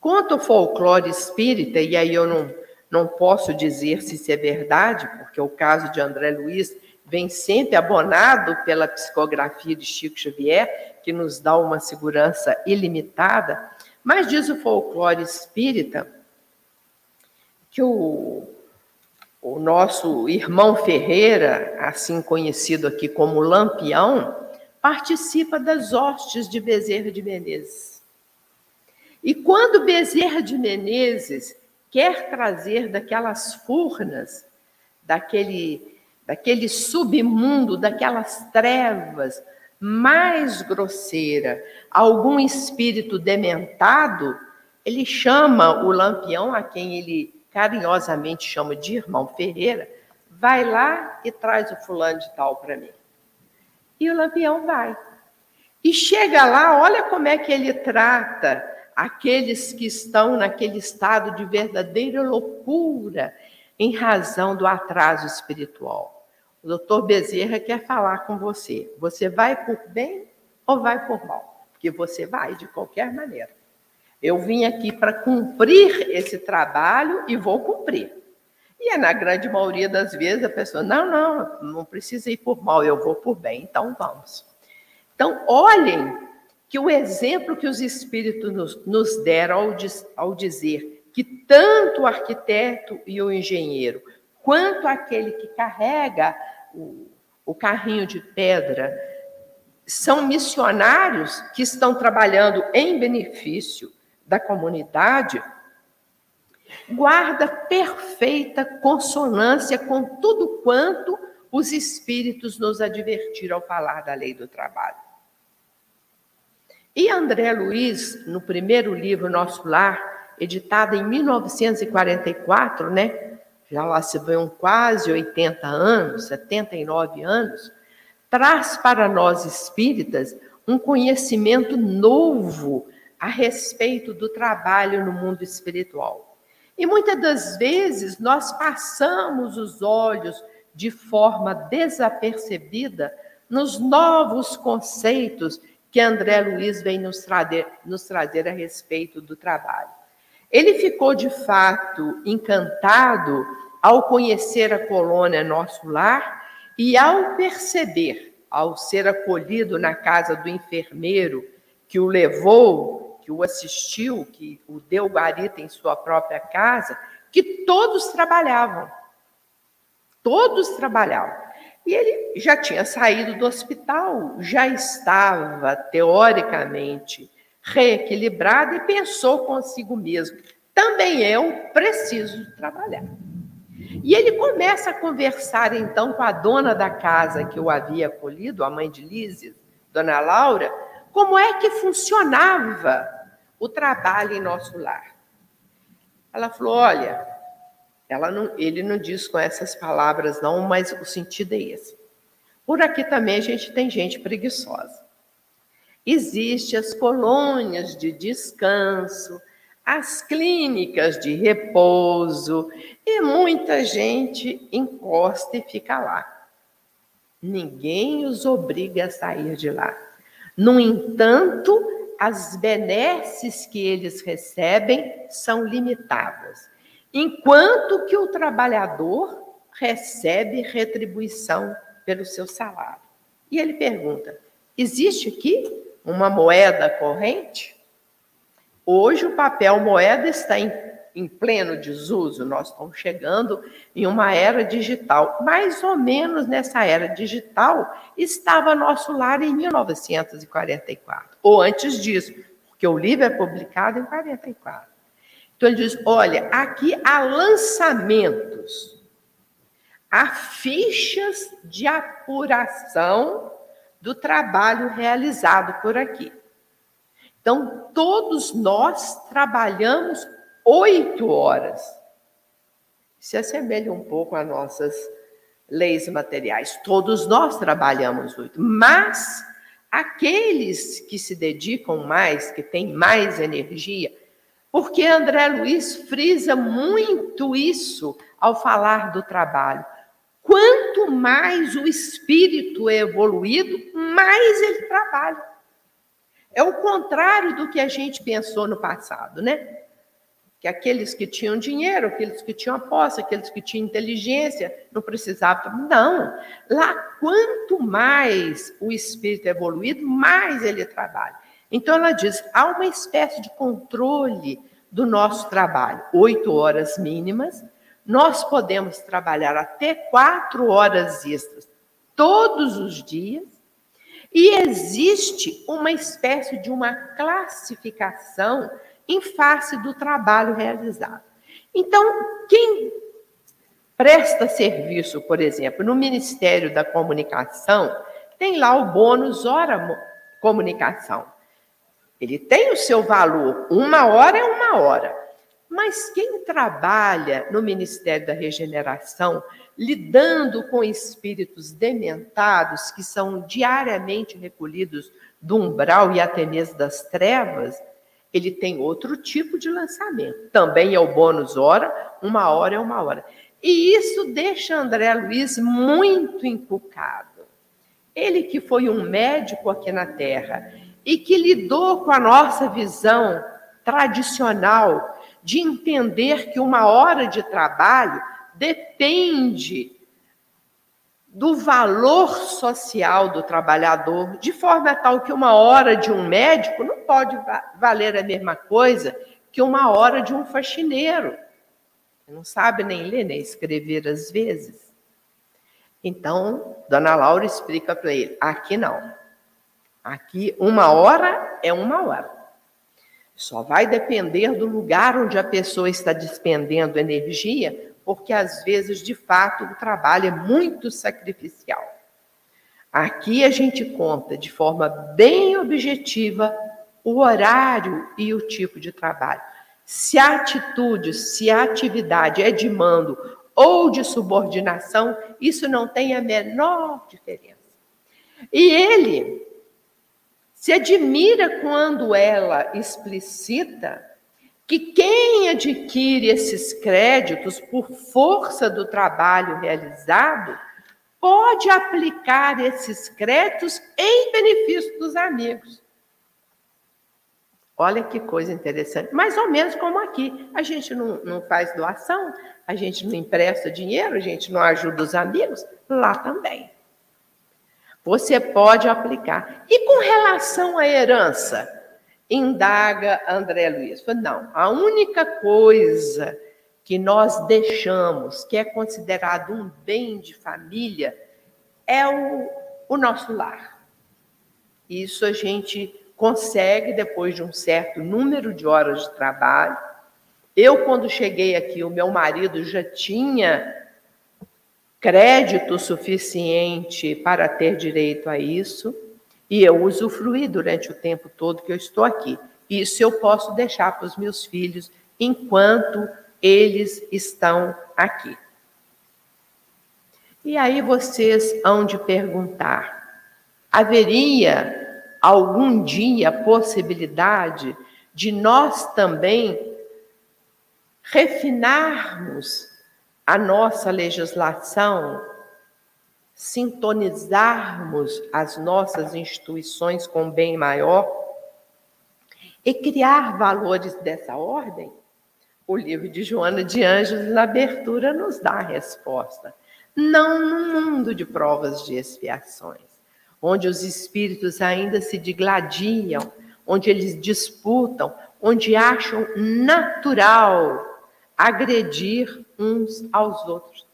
Conta o folclore espírita, e aí eu não, não posso dizer se isso é verdade, porque o caso de André Luiz vem sempre abonado pela psicografia de Chico Xavier, que nos dá uma segurança ilimitada, mas diz o folclore espírita que o, o nosso irmão Ferreira, assim conhecido aqui como Lampião, participa das hostes de Bezerra de Menezes. E quando Bezerra de Menezes quer trazer daquelas furnas, daquele, daquele submundo, daquelas trevas mais grosseira, algum espírito dementado, ele chama o lampião, a quem ele carinhosamente chama de irmão Ferreira, vai lá e traz o fulano de tal para mim. E o lampião vai. E chega lá, olha como é que ele trata aqueles que estão naquele estado de verdadeira loucura em razão do atraso espiritual. O doutor Bezerra quer falar com você. Você vai por bem ou vai por mal? Porque você vai de qualquer maneira. Eu vim aqui para cumprir esse trabalho e vou cumprir. E é na grande maioria das vezes a pessoa, não, não, não precisa ir por mal, eu vou por bem, então vamos. Então, olhem que o exemplo que os espíritos nos, nos deram ao, ao dizer que tanto o arquiteto e o engenheiro, quanto aquele que carrega o, o carrinho de pedra, são missionários que estão trabalhando em benefício da comunidade, guarda perfeita consonância com tudo quanto os espíritos nos advertiram ao falar da lei do trabalho. E André Luiz, no primeiro livro Nosso Lar, editado em 1944, né? Já lá se vão quase 80 anos, 79 anos, traz para nós espíritas um conhecimento novo a respeito do trabalho no mundo espiritual. E muitas das vezes nós passamos os olhos de forma desapercebida nos novos conceitos que André Luiz vem nos trazer, nos trazer a respeito do trabalho. Ele ficou de fato encantado ao conhecer a colônia Nosso Lar e ao perceber, ao ser acolhido na casa do enfermeiro que o levou que o assistiu, que o deu guarita em sua própria casa, que todos trabalhavam. Todos trabalhavam. E ele já tinha saído do hospital, já estava teoricamente reequilibrado e pensou consigo mesmo: também eu preciso trabalhar. E ele começa a conversar então com a dona da casa que o havia acolhido, a mãe de Lízia, dona Laura, como é que funcionava o trabalho em nosso lar. Ela falou: olha, ela não, ele não diz com essas palavras, não, mas o sentido é esse. Por aqui também a gente tem gente preguiçosa. Existem as colônias de descanso, as clínicas de repouso, e muita gente encosta e fica lá. Ninguém os obriga a sair de lá. No entanto, as benesses que eles recebem são limitadas, enquanto que o trabalhador recebe retribuição pelo seu salário. E ele pergunta: existe aqui uma moeda corrente? Hoje o papel moeda está em em pleno desuso, nós estamos chegando em uma era digital. Mais ou menos nessa era digital estava nosso lar em 1944, ou antes disso, porque o livro é publicado em 44. Então ele diz: olha, aqui há lançamentos, há fichas de apuração do trabalho realizado por aqui. Então, todos nós trabalhamos oito horas. Se assemelha um pouco às nossas leis materiais. Todos nós trabalhamos oito, mas aqueles que se dedicam mais, que têm mais energia, porque André Luiz frisa muito isso ao falar do trabalho. Quanto mais o espírito é evoluído, mais ele trabalha. É o contrário do que a gente pensou no passado, né? Que aqueles que tinham dinheiro, aqueles que tinham aposta, aqueles que tinham inteligência, não precisavam. Não. Lá, quanto mais o espírito é evoluído, mais ele trabalha. Então, ela diz: há uma espécie de controle do nosso trabalho. Oito horas mínimas, nós podemos trabalhar até quatro horas extras todos os dias, e existe uma espécie de uma classificação em face do trabalho realizado. Então, quem presta serviço, por exemplo, no Ministério da Comunicação, tem lá o bônus hora comunicação. Ele tem o seu valor, uma hora é uma hora. Mas quem trabalha no Ministério da Regeneração, lidando com espíritos dementados, que são diariamente recolhidos do umbral e até mesmo das trevas, ele tem outro tipo de lançamento. Também é o bônus hora, uma hora é uma hora. E isso deixa André Luiz muito encucado. Ele que foi um médico aqui na Terra e que lidou com a nossa visão tradicional de entender que uma hora de trabalho depende do valor social do trabalhador, de forma tal que uma hora de um médico não pode valer a mesma coisa que uma hora de um faxineiro. Não sabe nem ler nem escrever às vezes. Então, Dona Laura explica para ele: aqui não. Aqui, uma hora é uma hora. Só vai depender do lugar onde a pessoa está despendendo energia porque às vezes, de fato, o trabalho é muito sacrificial. Aqui a gente conta de forma bem objetiva o horário e o tipo de trabalho. Se a atitude, se a atividade é de mando ou de subordinação, isso não tem a menor diferença. E ele se admira quando ela explicita que quem adquire esses créditos por força do trabalho realizado pode aplicar esses créditos em benefício dos amigos. Olha que coisa interessante. Mais ou menos como aqui. A gente não, não faz doação, a gente não empresta dinheiro, a gente não ajuda os amigos. Lá também. Você pode aplicar. E com relação à herança? Indaga André Luiz. Não, a única coisa que nós deixamos, que é considerado um bem de família, é o, o nosso lar. Isso a gente consegue depois de um certo número de horas de trabalho. Eu, quando cheguei aqui, o meu marido já tinha crédito suficiente para ter direito a isso. E eu usufruí durante o tempo todo que eu estou aqui. Isso eu posso deixar para os meus filhos enquanto eles estão aqui. E aí vocês hão de perguntar: haveria algum dia possibilidade de nós também refinarmos a nossa legislação sintonizarmos as nossas instituições com o bem maior e criar valores dessa ordem? O livro de Joana de Anjos, na abertura, nos dá a resposta. Não no mundo de provas de expiações, onde os espíritos ainda se digladiam, onde eles disputam, onde acham natural agredir uns aos outros.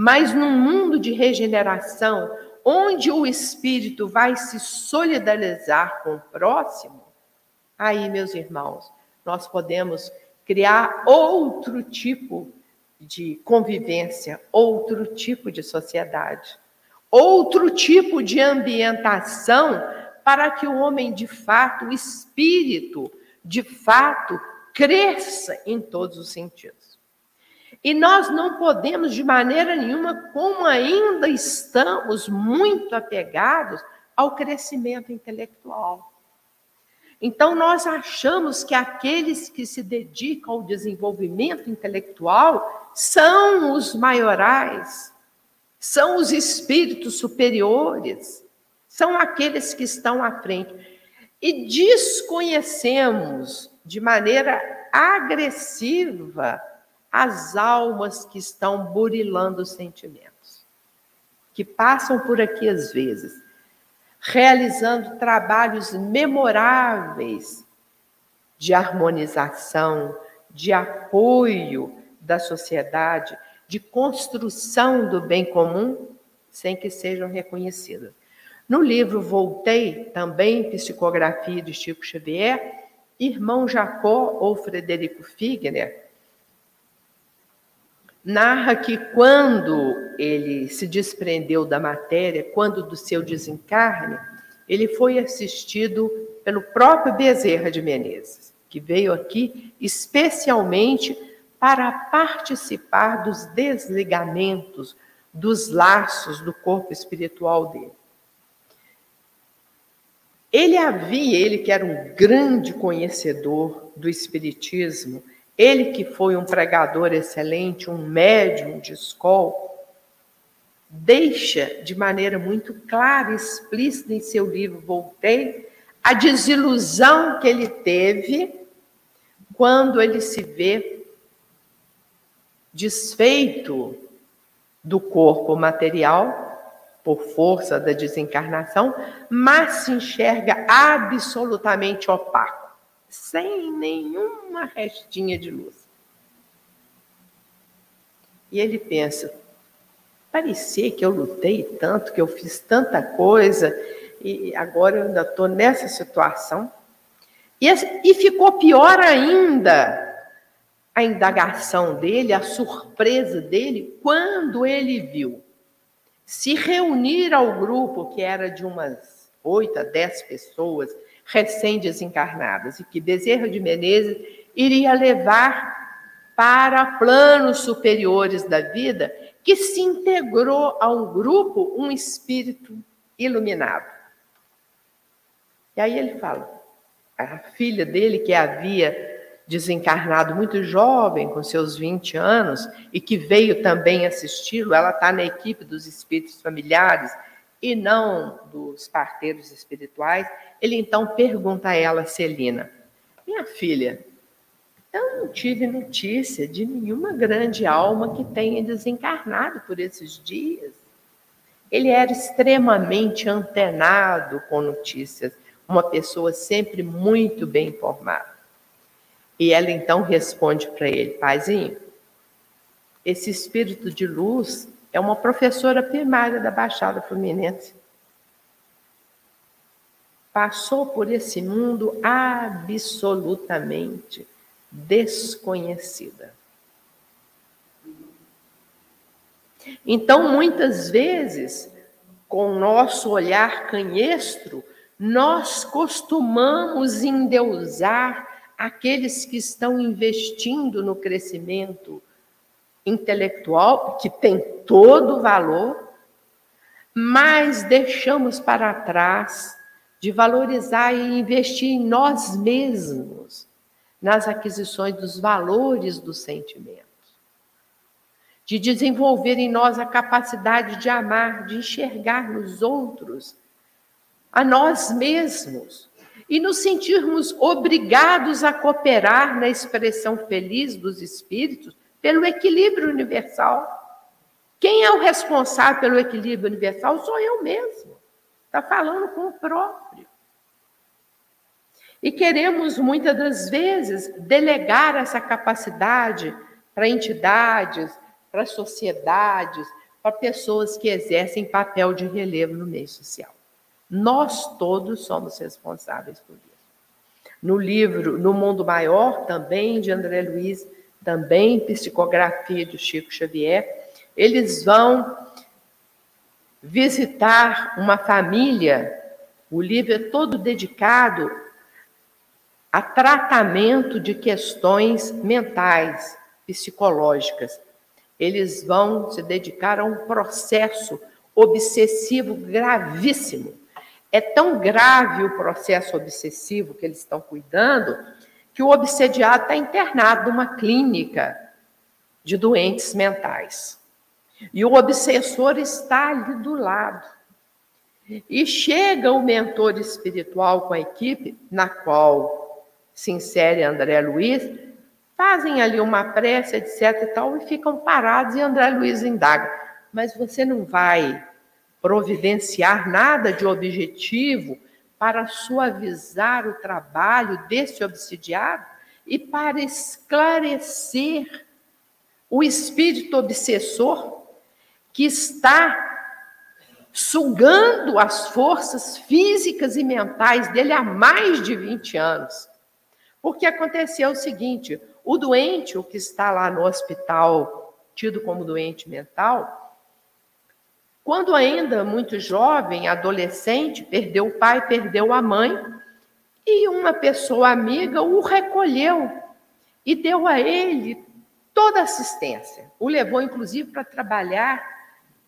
Mas num mundo de regeneração, onde o espírito vai se solidarizar com o próximo, aí, meus irmãos, nós podemos criar outro tipo de convivência, outro tipo de sociedade, outro tipo de ambientação para que o homem de fato, o espírito de fato, cresça em todos os sentidos. E nós não podemos, de maneira nenhuma, como ainda estamos muito apegados ao crescimento intelectual. Então, nós achamos que aqueles que se dedicam ao desenvolvimento intelectual são os maiorais, são os espíritos superiores, são aqueles que estão à frente. E desconhecemos de maneira agressiva as almas que estão burilando os sentimentos, que passam por aqui às vezes, realizando trabalhos memoráveis de harmonização, de apoio da sociedade, de construção do bem comum, sem que sejam reconhecidas. No livro Voltei, também Psicografia de Chico Xavier, irmão Jacó ou Frederico Figner narra que quando ele se desprendeu da matéria, quando do seu desencarne, ele foi assistido pelo próprio Bezerra de Menezes, que veio aqui especialmente para participar dos desligamentos, dos laços do corpo espiritual dele. Ele havia, ele que era um grande conhecedor do Espiritismo, ele que foi um pregador excelente, um médium de escola, deixa de maneira muito clara e explícita em seu livro Voltei a desilusão que ele teve quando ele se vê desfeito do corpo material por força da desencarnação, mas se enxerga absolutamente opaco, sem nenhuma restinha de luz. E ele pensa: parecia que eu lutei tanto, que eu fiz tanta coisa, e agora eu ainda estou nessa situação. E, e ficou pior ainda a indagação dele, a surpresa dele, quando ele viu se reunir ao grupo, que era de umas oito a dez pessoas recém-desencarnadas, e que Bezerra de Menezes iria levar para planos superiores da vida, que se integrou a um grupo, um espírito iluminado. E aí ele fala, a filha dele, que havia desencarnado muito jovem, com seus 20 anos, e que veio também assisti-lo, ela está na equipe dos espíritos familiares e não dos parteiros espirituais. Ele então pergunta a ela, Celina, minha filha, eu não tive notícia de nenhuma grande alma que tenha desencarnado por esses dias. Ele era extremamente antenado com notícias, uma pessoa sempre muito bem informada. E ela então responde para ele: Paizinho, esse espírito de luz é uma professora primária da Baixada Fluminense. Passou por esse mundo absolutamente desconhecida. Então, muitas vezes, com o nosso olhar canhestro, nós costumamos endeusar aqueles que estão investindo no crescimento intelectual, que tem todo o valor, mas deixamos para trás de valorizar e investir em nós mesmos, nas aquisições dos valores dos sentimentos, de desenvolver em nós a capacidade de amar, de enxergar nos outros, a nós mesmos, e nos sentirmos obrigados a cooperar na expressão feliz dos espíritos pelo equilíbrio universal. Quem é o responsável pelo equilíbrio universal sou eu mesmo. Está falando com o próprio. E queremos, muitas das vezes, delegar essa capacidade para entidades, para sociedades, para pessoas que exercem papel de relevo no meio social. Nós todos somos responsáveis por isso. No livro No Mundo Maior, também de André Luiz, também psicografia de Chico Xavier, eles vão visitar uma família. O livro é todo dedicado a tratamento de questões mentais, psicológicas. Eles vão se dedicar a um processo obsessivo gravíssimo é tão grave o processo obsessivo que eles estão cuidando que o obsediado está internado numa clínica de doentes mentais. E o obsessor está ali do lado. E chega o mentor espiritual com a equipe, na qual se insere André Luiz, fazem ali uma prece, etc e tal, e ficam parados e André Luiz indaga. Mas você não vai providenciar nada de objetivo para suavizar o trabalho desse obsidiado e para esclarecer o espírito obsessor que está sugando as forças físicas e mentais dele há mais de 20 anos. Porque aconteceu o seguinte: o doente, o que está lá no hospital, tido como doente mental, quando ainda muito jovem, adolescente, perdeu o pai, perdeu a mãe, e uma pessoa amiga o recolheu e deu a ele toda a assistência. O levou, inclusive, para trabalhar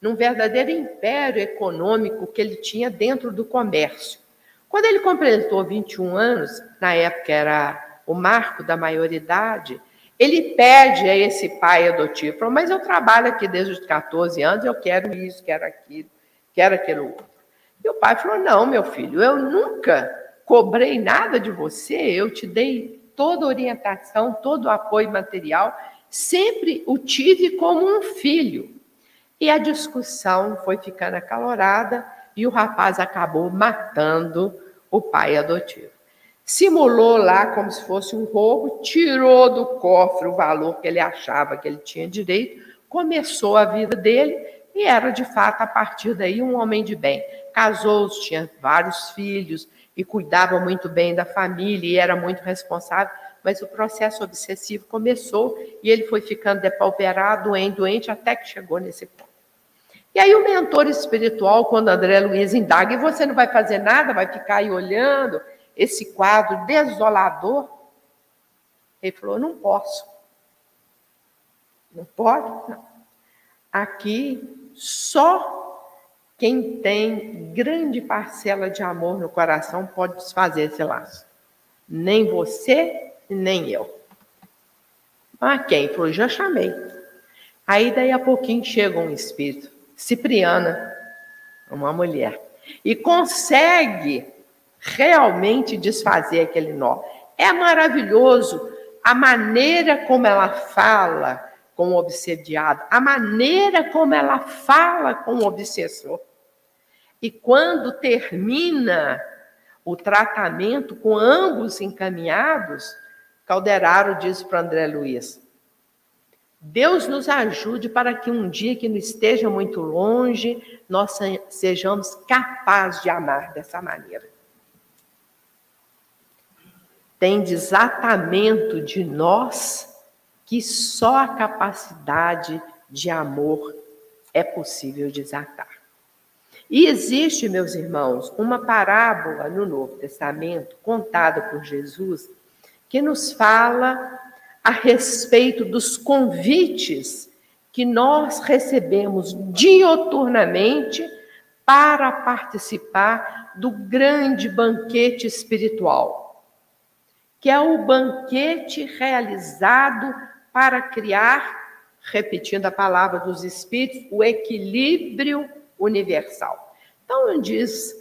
num verdadeiro império econômico que ele tinha dentro do comércio. Quando ele completou 21 anos, na época era o marco da maioridade, ele pede a esse pai adotivo, mas eu trabalho aqui desde os 14 anos, eu quero isso, quero aquilo, quero aquilo outro. E o pai falou, não, meu filho, eu nunca cobrei nada de você, eu te dei toda orientação, todo o apoio material, sempre o tive como um filho. E a discussão foi ficando acalorada e o rapaz acabou matando o pai adotivo. Simulou lá como se fosse um roubo, tirou do cofre o valor que ele achava que ele tinha direito, começou a vida dele e era de fato a partir daí um homem de bem. Casou-se, tinha vários filhos e cuidava muito bem da família e era muito responsável mas o processo obsessivo começou e ele foi ficando depauperado, doente, doente, até que chegou nesse ponto. E aí o mentor espiritual, quando André Luiz indaga, e você não vai fazer nada, vai ficar aí olhando esse quadro desolador? Ele falou, não posso. Não pode? Não. Aqui, só quem tem grande parcela de amor no coração pode desfazer esse laço. Nem você, nem eu. Ah, quem? Falou, já chamei. Aí daí a pouquinho chega um espírito, Cipriana, uma mulher, e consegue realmente desfazer aquele nó. É maravilhoso a maneira como ela fala com o obsediado, a maneira como ela fala com o obsessor. E quando termina o tratamento com ambos encaminhados, Calderaro disse para André Luiz: Deus nos ajude para que um dia que não esteja muito longe, nós sejamos capazes de amar dessa maneira. Tem desatamento de nós que só a capacidade de amor é possível desatar. E existe, meus irmãos, uma parábola no Novo Testamento contada por Jesus que nos fala a respeito dos convites que nós recebemos dioturnamente para participar do grande banquete espiritual, que é o banquete realizado para criar, repetindo a palavra dos Espíritos, o equilíbrio universal. Então, diz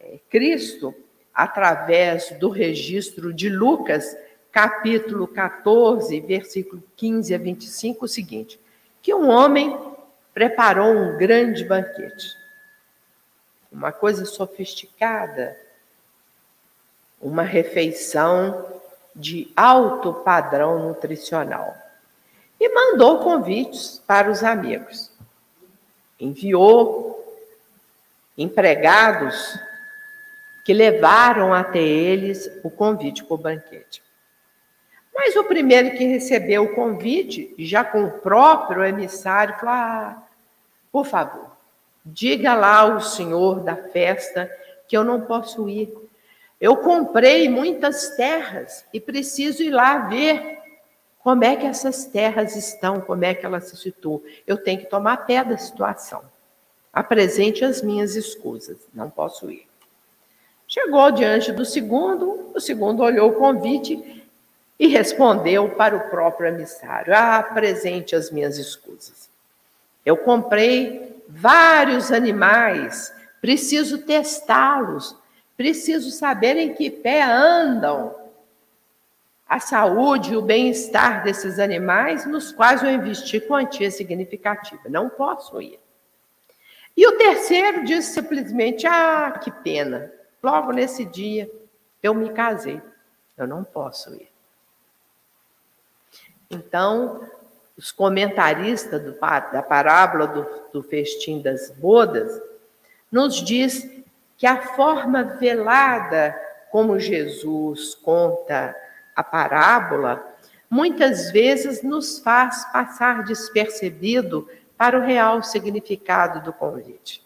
é, Cristo, através do registro de Lucas, capítulo 14, versículo 15 a 25, o seguinte: que um homem preparou um grande banquete, uma coisa sofisticada, uma refeição de alto padrão nutricional. E mandou convites para os amigos. Enviou empregados que levaram até eles o convite para o banquete. Mas o primeiro que recebeu o convite, já com o próprio emissário, falou: ah, por favor, diga lá ao senhor da festa que eu não posso ir. Eu comprei muitas terras e preciso ir lá ver como é que essas terras estão, como é que elas se situam. Eu tenho que tomar pé da situação. Apresente as minhas escusas, não posso ir. Chegou diante do segundo, o segundo olhou o convite e respondeu para o próprio emissário: Ah, apresente as minhas escusas. Eu comprei vários animais, preciso testá-los, preciso saber em que pé andam. a saúde e o bem-estar desses animais, nos quais eu investi quantia significativa. Não posso ir. E o terceiro disse simplesmente: Ah, que pena. Logo nesse dia eu me casei. Eu não posso ir. Então, os comentaristas do, da parábola do, do festim das bodas nos diz que a forma velada como Jesus conta a parábola, muitas vezes nos faz passar despercebido para o real significado do convite.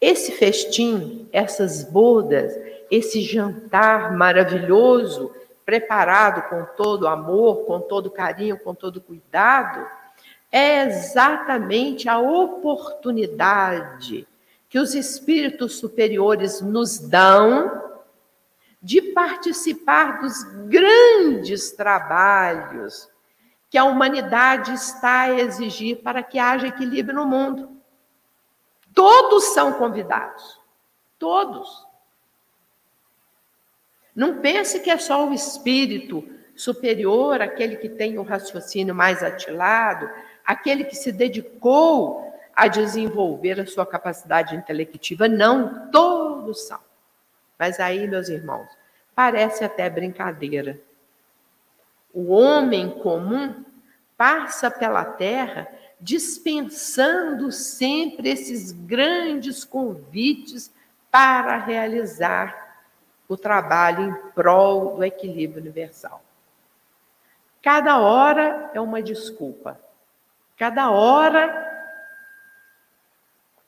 Esse festim, essas bodas, esse jantar maravilhoso, preparado com todo amor, com todo carinho, com todo cuidado, é exatamente a oportunidade que os espíritos superiores nos dão de participar dos grandes trabalhos que a humanidade está a exigir para que haja equilíbrio no mundo. Todos são convidados. Todos. Não pense que é só o espírito superior, aquele que tem o raciocínio mais atilado, aquele que se dedicou a desenvolver a sua capacidade intelectiva. Não, todos são. Mas aí, meus irmãos, parece até brincadeira. O homem comum passa pela terra dispensando sempre esses grandes convites para realizar o trabalho em prol do equilíbrio universal. Cada hora é uma desculpa. Cada hora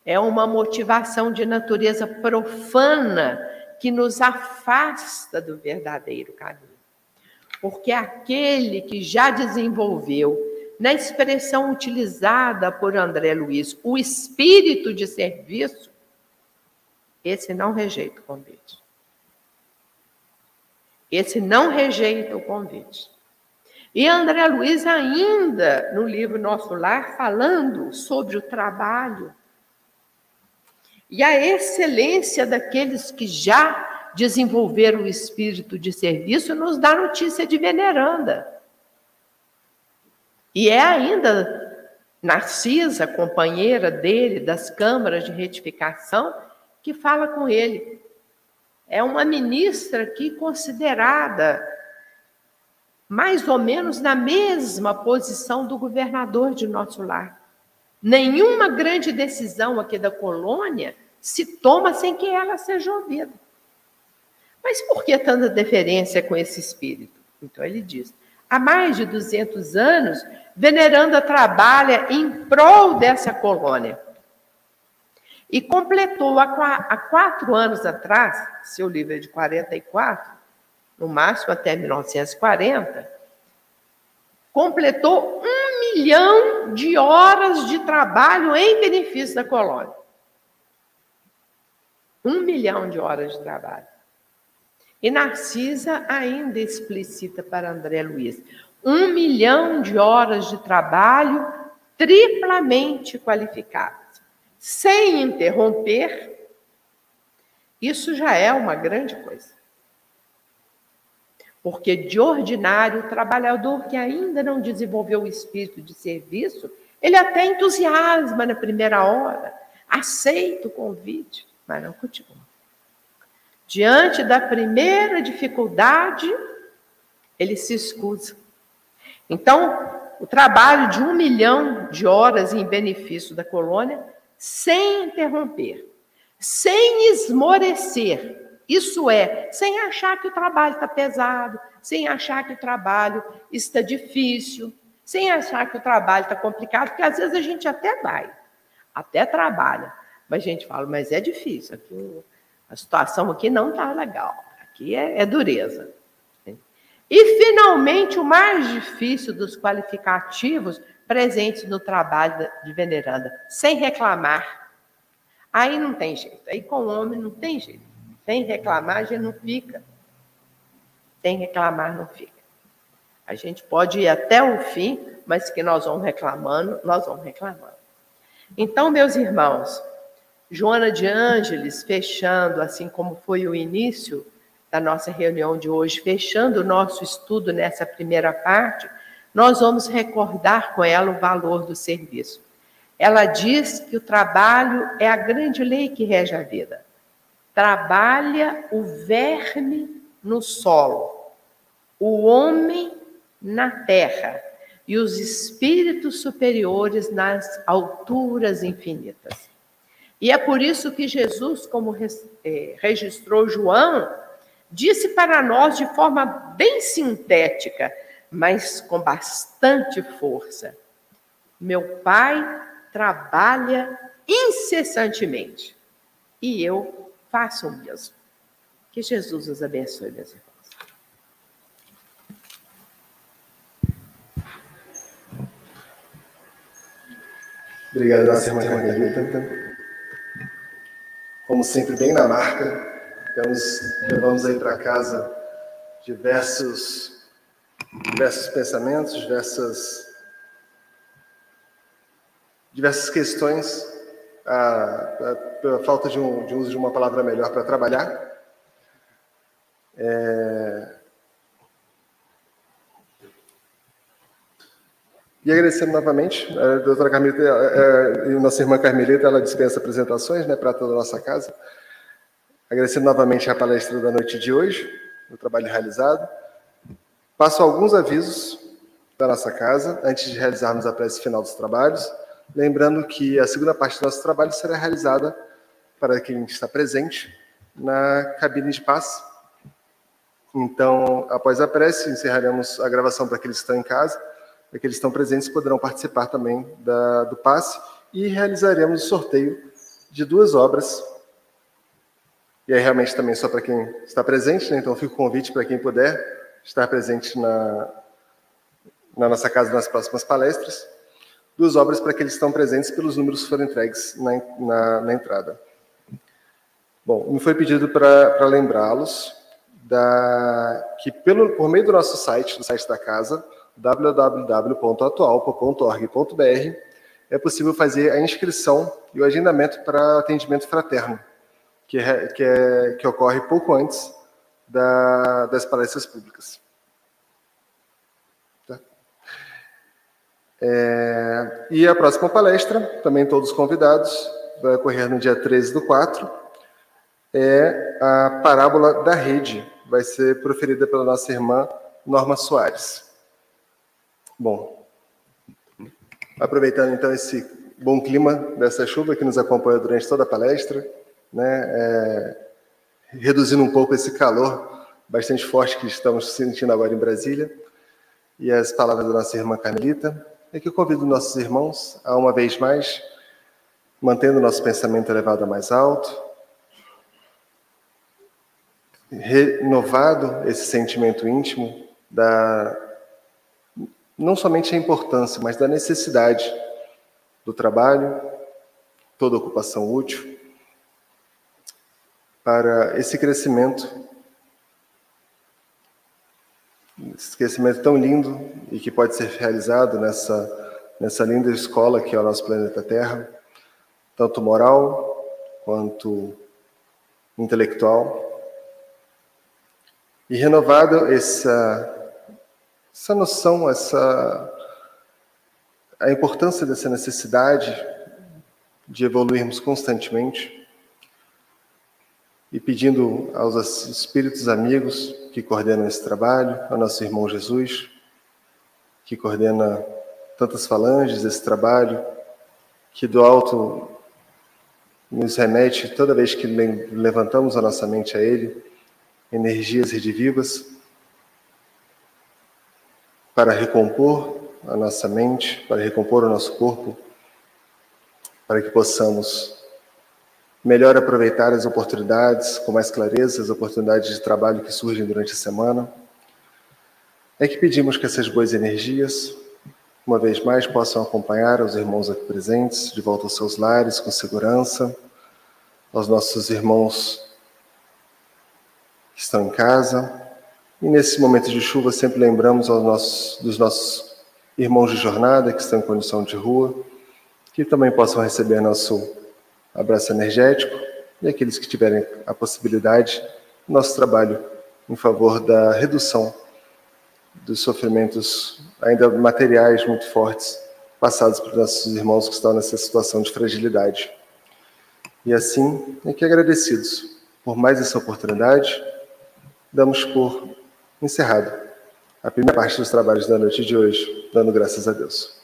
é uma motivação de natureza profana que nos afasta do verdadeiro caminho. Porque aquele que já desenvolveu, na expressão utilizada por André Luiz, o espírito de serviço, esse não rejeita o convite. Esse não rejeita o convite. E André Luiz, ainda no livro Nosso Lar, falando sobre o trabalho e a excelência daqueles que já desenvolveram o espírito de serviço, nos dá notícia de veneranda. E é ainda Narcisa, companheira dele das câmaras de retificação, que fala com ele. É uma ministra aqui considerada mais ou menos na mesma posição do governador de nosso lar. Nenhuma grande decisão aqui da colônia se toma sem que ela seja ouvida. Mas por que tanta deferência com esse espírito? Então ele diz: há mais de 200 anos, Veneranda trabalha em prol dessa colônia. E completou há quatro anos atrás, seu livro é de 44, no máximo até 1940, completou um milhão de horas de trabalho em benefício da colônia. Um milhão de horas de trabalho. E Narcisa ainda explicita para André Luiz: um milhão de horas de trabalho triplamente qualificadas, sem interromper. Isso já é uma grande coisa. Porque, de ordinário, o trabalhador que ainda não desenvolveu o espírito de serviço, ele até entusiasma na primeira hora, aceita o convite, mas não continua. Diante da primeira dificuldade, ele se escusa. Então, o trabalho de um milhão de horas em benefício da colônia, sem interromper, sem esmorecer, isso é, sem achar que o trabalho está pesado, sem achar que o trabalho está difícil, sem achar que o trabalho está complicado, porque às vezes a gente até vai, até trabalha, mas a gente fala, mas é difícil, aqui, a situação aqui não está legal, aqui é, é dureza. E, finalmente, o mais difícil dos qualificativos presentes no trabalho de veneranda, sem reclamar. Aí não tem jeito, aí com o homem não tem jeito. Sem reclamar, a gente não fica. Sem reclamar, não fica. A gente pode ir até o fim, mas que nós vamos reclamando, nós vamos reclamando. Então, meus irmãos, Joana de Ângeles, fechando, assim como foi o início da nossa reunião de hoje, fechando o nosso estudo nessa primeira parte, nós vamos recordar com ela o valor do serviço. Ela diz que o trabalho é a grande lei que rege a vida. Trabalha o verme no solo, o homem na terra e os espíritos superiores nas alturas infinitas. E é por isso que Jesus, como é, registrou João, disse para nós de forma bem sintética, mas com bastante força: Meu Pai trabalha incessantemente e eu faço o mesmo. Que Jesus os abençoe, meus irmãos. Obrigado, nossa irmã Carmelita. Como sempre, bem na marca. Temos, levamos aí para casa diversos, diversos pensamentos, diversas, diversas questões, pela falta de, um, de uso de uma palavra melhor para trabalhar. É, E agradecendo novamente, a doutora Carmelita e a nossa irmã Carmelita, ela dispensa apresentações, né, para toda a nossa casa. Agradecendo novamente a palestra da noite de hoje, o trabalho realizado. Passo alguns avisos da nossa casa, antes de realizarmos a prece final dos trabalhos. Lembrando que a segunda parte do nosso trabalho será realizada, para quem está presente, na cabine de paz. Então, após a prece, encerraremos a gravação para aqueles que estão em casa aqueles que estão presentes poderão participar também da, do passe e realizaremos o sorteio de duas obras. E aí, realmente, também só para quem está presente, né? então fica o convite para quem puder estar presente na, na nossa casa nas próximas palestras. Duas obras para aqueles que estão presentes pelos números que foram entregues na, na, na entrada. Bom, me foi pedido para lembrá-los que pelo, por meio do nosso site, do site da casa, www.atualpa.org.br, é possível fazer a inscrição e o agendamento para atendimento fraterno, que, é, que, é, que ocorre pouco antes da, das palestras públicas. Tá? É, e a próxima palestra, também todos convidados, vai ocorrer no dia 13 do 4, é a parábola da rede, vai ser proferida pela nossa irmã Norma Soares. Bom, aproveitando então esse bom clima dessa chuva que nos acompanhou durante toda a palestra, né, é, reduzindo um pouco esse calor bastante forte que estamos sentindo agora em Brasília, e as palavras da nossa irmã Carmelita, é que eu convido nossos irmãos a uma vez mais, mantendo nosso pensamento elevado a mais alto, renovado esse sentimento íntimo da não somente a importância, mas da necessidade do trabalho, toda ocupação útil, para esse crescimento, esse crescimento tão lindo e que pode ser realizado nessa, nessa linda escola que é o nosso planeta Terra, tanto moral quanto intelectual. E renovado essa essa noção, essa a importância dessa necessidade de evoluirmos constantemente e pedindo aos espíritos amigos que coordenam esse trabalho, ao nosso irmão Jesus, que coordena tantas falanges desse trabalho, que do alto nos remete toda vez que levantamos a nossa mente a Ele, energias redivivas para recompor a nossa mente, para recompor o nosso corpo, para que possamos melhor aproveitar as oportunidades, com mais clareza, as oportunidades de trabalho que surgem durante a semana. É que pedimos que essas boas energias, uma vez mais, possam acompanhar os irmãos aqui presentes de volta aos seus lares com segurança, aos nossos irmãos que estão em casa, e nesse momento de chuva, sempre lembramos nossos, dos nossos irmãos de jornada que estão em condição de rua, que também possam receber nosso abraço energético e aqueles que tiverem a possibilidade, nosso trabalho em favor da redução dos sofrimentos ainda materiais muito fortes passados por nossos irmãos que estão nessa situação de fragilidade. E assim, aqui agradecidos por mais essa oportunidade, damos por encerrado a primeira parte dos trabalhos da noite de hoje, dando graças a Deus.